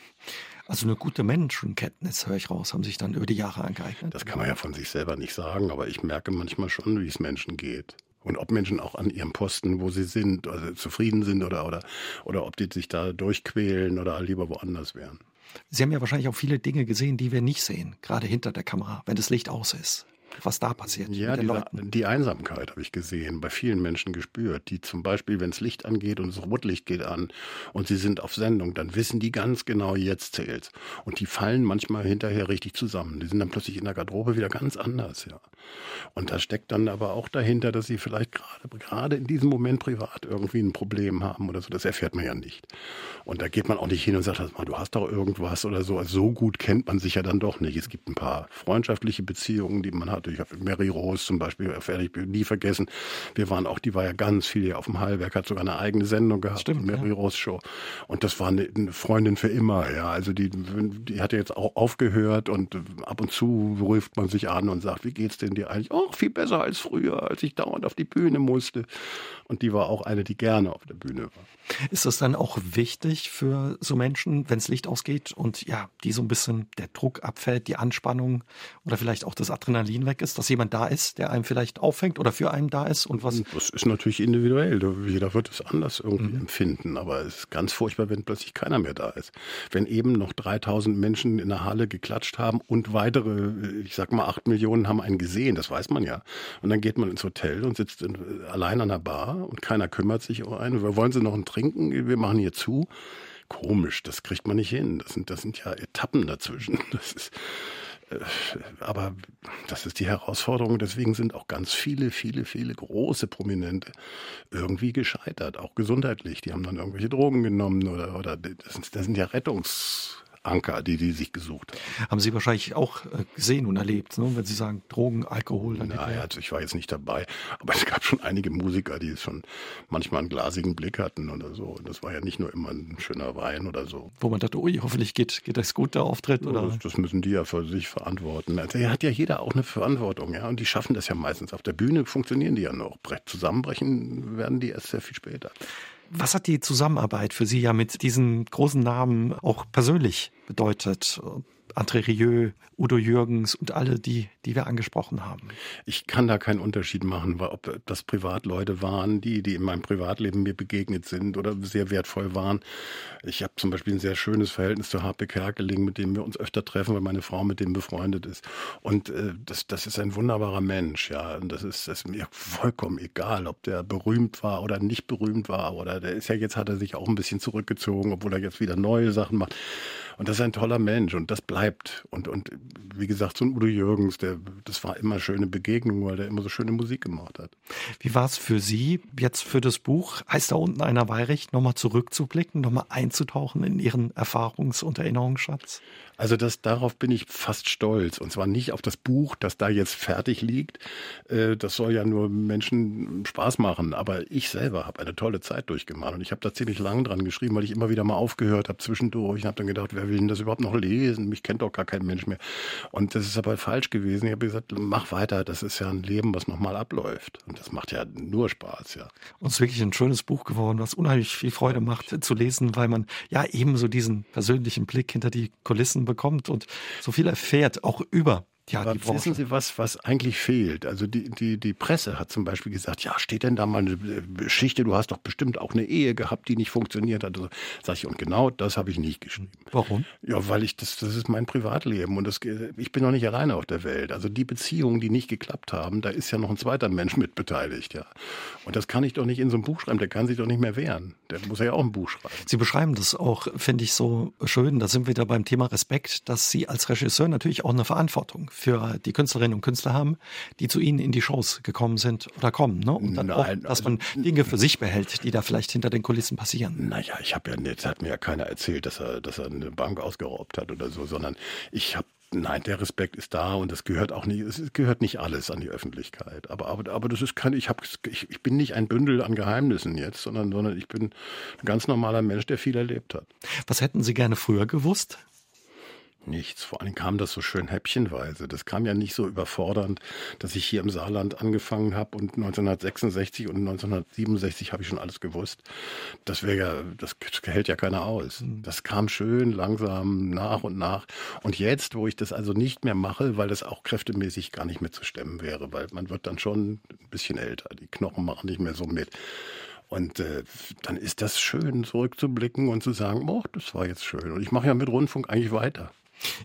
Also eine gute Menschenkenntnis, höre ich raus, haben sich dann über die Jahre angeeignet. Das kann man ja von sich selber nicht sagen, aber ich merke manchmal schon, wie es Menschen geht. Und ob Menschen auch an ihrem Posten, wo sie sind, also zufrieden sind oder, oder, oder ob die sich da durchquälen oder lieber woanders wären. Sie haben ja wahrscheinlich auch viele Dinge gesehen, die wir nicht sehen, gerade hinter der Kamera, wenn das Licht aus ist was da passiert. Ja, die, die, Einsamkeit habe ich gesehen, bei vielen Menschen gespürt, die zum Beispiel, wenn das Licht angeht und das Rotlicht geht an und sie sind auf Sendung, dann wissen die ganz genau, jetzt zählt's. Und die fallen manchmal hinterher richtig zusammen. Die sind dann plötzlich in der Garderobe wieder ganz anders, ja. Und da steckt dann aber auch dahinter, dass sie vielleicht gerade, gerade in diesem Moment privat irgendwie ein Problem haben oder so. Das erfährt man ja nicht. Und da geht man auch nicht hin und sagt, du hast doch irgendwas oder so. Also so gut kennt man sich ja dann doch nicht. Es gibt ein paar freundschaftliche Beziehungen, die man hat hatte. Ich habe Mary Rose zum Beispiel, werde ich nie vergessen. Wir waren auch, die war ja ganz viel hier auf dem Hallwerk, hat sogar eine eigene Sendung gehabt, Stimmt, Mary ja. Rose Show. Und das war eine, eine, Freundin für immer, ja. Also die, die hatte jetzt auch aufgehört und ab und zu ruft man sich an und sagt, wie geht's denn dir eigentlich? Oh, viel besser als früher, als ich dauernd auf die Bühne musste. Und die war auch eine, die gerne auf der Bühne war. Ist das dann auch wichtig für so Menschen, wenn das Licht ausgeht und ja, die so ein bisschen der Druck abfällt, die Anspannung oder vielleicht auch das Adrenalin weg ist, dass jemand da ist, der einem vielleicht auffängt oder für einen da ist und was? Das ist natürlich individuell. Jeder wird es anders irgendwie mhm. empfinden. Aber es ist ganz furchtbar, wenn plötzlich keiner mehr da ist. Wenn eben noch 3000 Menschen in der Halle geklatscht haben und weitere, ich sag mal, 8 Millionen haben einen gesehen, das weiß man ja. Und dann geht man ins Hotel und sitzt in, allein an der Bar und keiner kümmert sich um einen. Wollen Sie noch einen trinken, wir machen hier zu. Komisch, das kriegt man nicht hin. Das sind, das sind ja Etappen dazwischen. Das ist, äh, aber das ist die Herausforderung. Deswegen sind auch ganz viele, viele, viele große Prominente irgendwie gescheitert, auch gesundheitlich. Die haben dann irgendwelche Drogen genommen oder, oder das, das sind ja Rettungs Anker, die die sich gesucht haben. Haben Sie wahrscheinlich auch äh, gesehen und erlebt, ne? wenn Sie sagen Drogen, Alkohol. Dann naja, also ich war jetzt nicht dabei, aber es gab schon einige Musiker, die schon manchmal einen glasigen Blick hatten oder so. Und das war ja nicht nur immer ein schöner Wein oder so. Wo man dachte, ui, hoffentlich geht, geht das gut, der Auftritt. Oder? Das, das müssen die ja für sich verantworten. Also, hat ja jeder auch eine Verantwortung, ja. Und die schaffen das ja meistens. Auf der Bühne funktionieren die ja noch. Zusammenbrechen werden die erst sehr viel später. Was hat die Zusammenarbeit für Sie ja mit diesen großen Namen auch persönlich bedeutet? André Rieu, Udo Jürgens und alle, die, die wir angesprochen haben. Ich kann da keinen Unterschied machen, ob das Privatleute waren, die, die in meinem Privatleben mir begegnet sind oder sehr wertvoll waren. Ich habe zum Beispiel ein sehr schönes Verhältnis zu Harpe Kerkeling, mit dem wir uns öfter treffen, weil meine Frau mit dem befreundet ist. Und äh, das, das ist ein wunderbarer Mensch, ja. Und das ist, das ist mir vollkommen egal, ob der berühmt war oder nicht berühmt war. Oder der ist ja jetzt, hat er sich auch ein bisschen zurückgezogen, obwohl er jetzt wieder neue Sachen macht. Und das ist ein toller Mensch und das bleibt. Und, und wie gesagt, so ein Udo Jürgens, der, das war immer schöne Begegnung, weil der immer so schöne Musik gemacht hat. Wie war es für Sie jetzt für das Buch Heißt da unten einer Weirich, nochmal zurückzublicken, nochmal einzutauchen in Ihren Erfahrungs- und Erinnerungsschatz? Also das, darauf bin ich fast stolz. Und zwar nicht auf das Buch, das da jetzt fertig liegt. Äh, das soll ja nur Menschen Spaß machen. Aber ich selber habe eine tolle Zeit durchgemacht. Und ich habe da ziemlich lang dran geschrieben, weil ich immer wieder mal aufgehört habe zwischendurch und habe dann gedacht, wer will denn das überhaupt noch lesen? Mich kennt doch gar kein Mensch mehr. Und das ist aber falsch gewesen. Ich habe gesagt, mach weiter. Das ist ja ein Leben, was nochmal abläuft. Und das macht ja nur Spaß, ja. Und es ist wirklich ein schönes Buch geworden, was unheimlich viel Freude macht zu lesen, weil man ja eben so diesen persönlichen Blick hinter die Kulissen bekommt und so viel erfährt, auch über ja, Aber wissen Sie was, was eigentlich fehlt? Also die, die, die Presse hat zum Beispiel gesagt, ja, steht denn da mal eine Geschichte, du hast doch bestimmt auch eine Ehe gehabt, die nicht funktioniert hat. Also, sag ich, und genau das habe ich nicht geschrieben. Warum? Ja, weil ich, das, das ist mein Privatleben und das, ich bin noch nicht alleine auf der Welt. Also die Beziehungen, die nicht geklappt haben, da ist ja noch ein zweiter Mensch mit beteiligt, ja. Und das kann ich doch nicht in so einem Buch schreiben, der kann sich doch nicht mehr wehren. Der muss ja auch ein Buch schreiben. Sie beschreiben das auch, finde ich, so schön. Da sind wir wieder beim Thema Respekt, dass Sie als Regisseur natürlich auch eine Verantwortung für die Künstlerinnen und Künstler haben, die zu ihnen in die Shows gekommen sind oder kommen. Ne? Und dann Nein, auch, dass also, man Dinge für sich behält, die da vielleicht hinter den Kulissen passieren. Naja, ich habe ja nicht, hat mir ja keiner erzählt, dass er, dass er eine Bank ausgeraubt hat oder so, sondern ich habe Nein, der Respekt ist da und das gehört auch nicht, es gehört nicht alles an die Öffentlichkeit. Aber, aber, aber das ist kein, ich, hab, ich, ich bin nicht ein Bündel an Geheimnissen jetzt, sondern, sondern ich bin ein ganz normaler Mensch, der viel erlebt hat. Was hätten Sie gerne früher gewusst? Nichts. Vor allem kam das so schön häppchenweise. Das kam ja nicht so überfordernd, dass ich hier im Saarland angefangen habe und 1966 und 1967 habe ich schon alles gewusst. Das wäre ja, das hält ja keiner aus. Mhm. Das kam schön langsam nach und nach. Und jetzt, wo ich das also nicht mehr mache, weil das auch kräftemäßig gar nicht mehr zu stemmen wäre, weil man wird dann schon ein bisschen älter. Die Knochen machen nicht mehr so mit. Und äh, dann ist das schön, zurückzublicken und zu sagen, oh, das war jetzt schön. Und ich mache ja mit Rundfunk eigentlich weiter.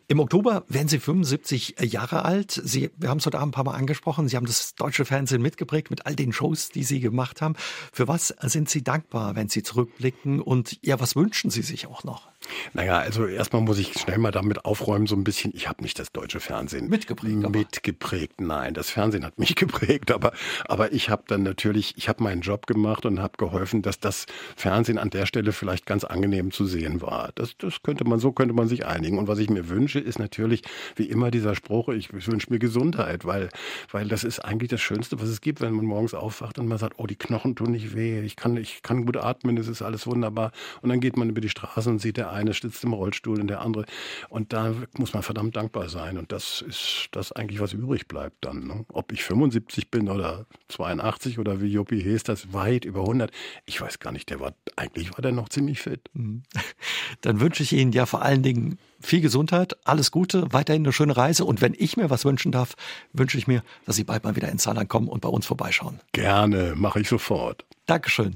Im Oktober werden Sie 75 Jahre alt. Sie, wir haben es heute Abend ein paar Mal angesprochen. Sie haben das deutsche Fernsehen mitgeprägt mit all den Shows, die Sie gemacht haben. Für was sind Sie dankbar, wenn Sie zurückblicken? Und ja, was wünschen Sie sich auch noch? Naja, also erstmal muss ich schnell mal damit aufräumen, so ein bisschen, ich habe nicht das deutsche Fernsehen mitgeprägt. Aber. Mitgeprägt, nein, das Fernsehen hat mich geprägt, aber, aber ich habe dann natürlich, ich habe meinen Job gemacht und habe geholfen, dass das Fernsehen an der Stelle vielleicht ganz angenehm zu sehen war. Das, das könnte man, so könnte man sich einigen. Und was ich mir wünsche, ist natürlich, wie immer dieser Spruch, ich wünsche mir Gesundheit, weil, weil das ist eigentlich das Schönste, was es gibt, wenn man morgens aufwacht und man sagt, oh, die Knochen tun nicht weh, ich kann, ich kann gut atmen, das ist alles wunderbar. Und dann geht man über die Straße und sieht, der eine sitzt im Rollstuhl und der andere. Und da muss man verdammt dankbar sein. Und das ist das eigentlich, was übrig bleibt dann. Ne? Ob ich 75 bin oder 82 oder wie Jopi Hees, das weit über 100. Ich weiß gar nicht, der war, eigentlich war der noch ziemlich fit. Mhm. Dann wünsche ich Ihnen ja vor allen Dingen viel Gesundheit, alles Gute, weiterhin eine schöne Reise. Und wenn ich mir was wünschen darf, wünsche ich mir, dass Sie bald mal wieder ins Saarland kommen und bei uns vorbeischauen. Gerne, mache ich sofort. Dankeschön.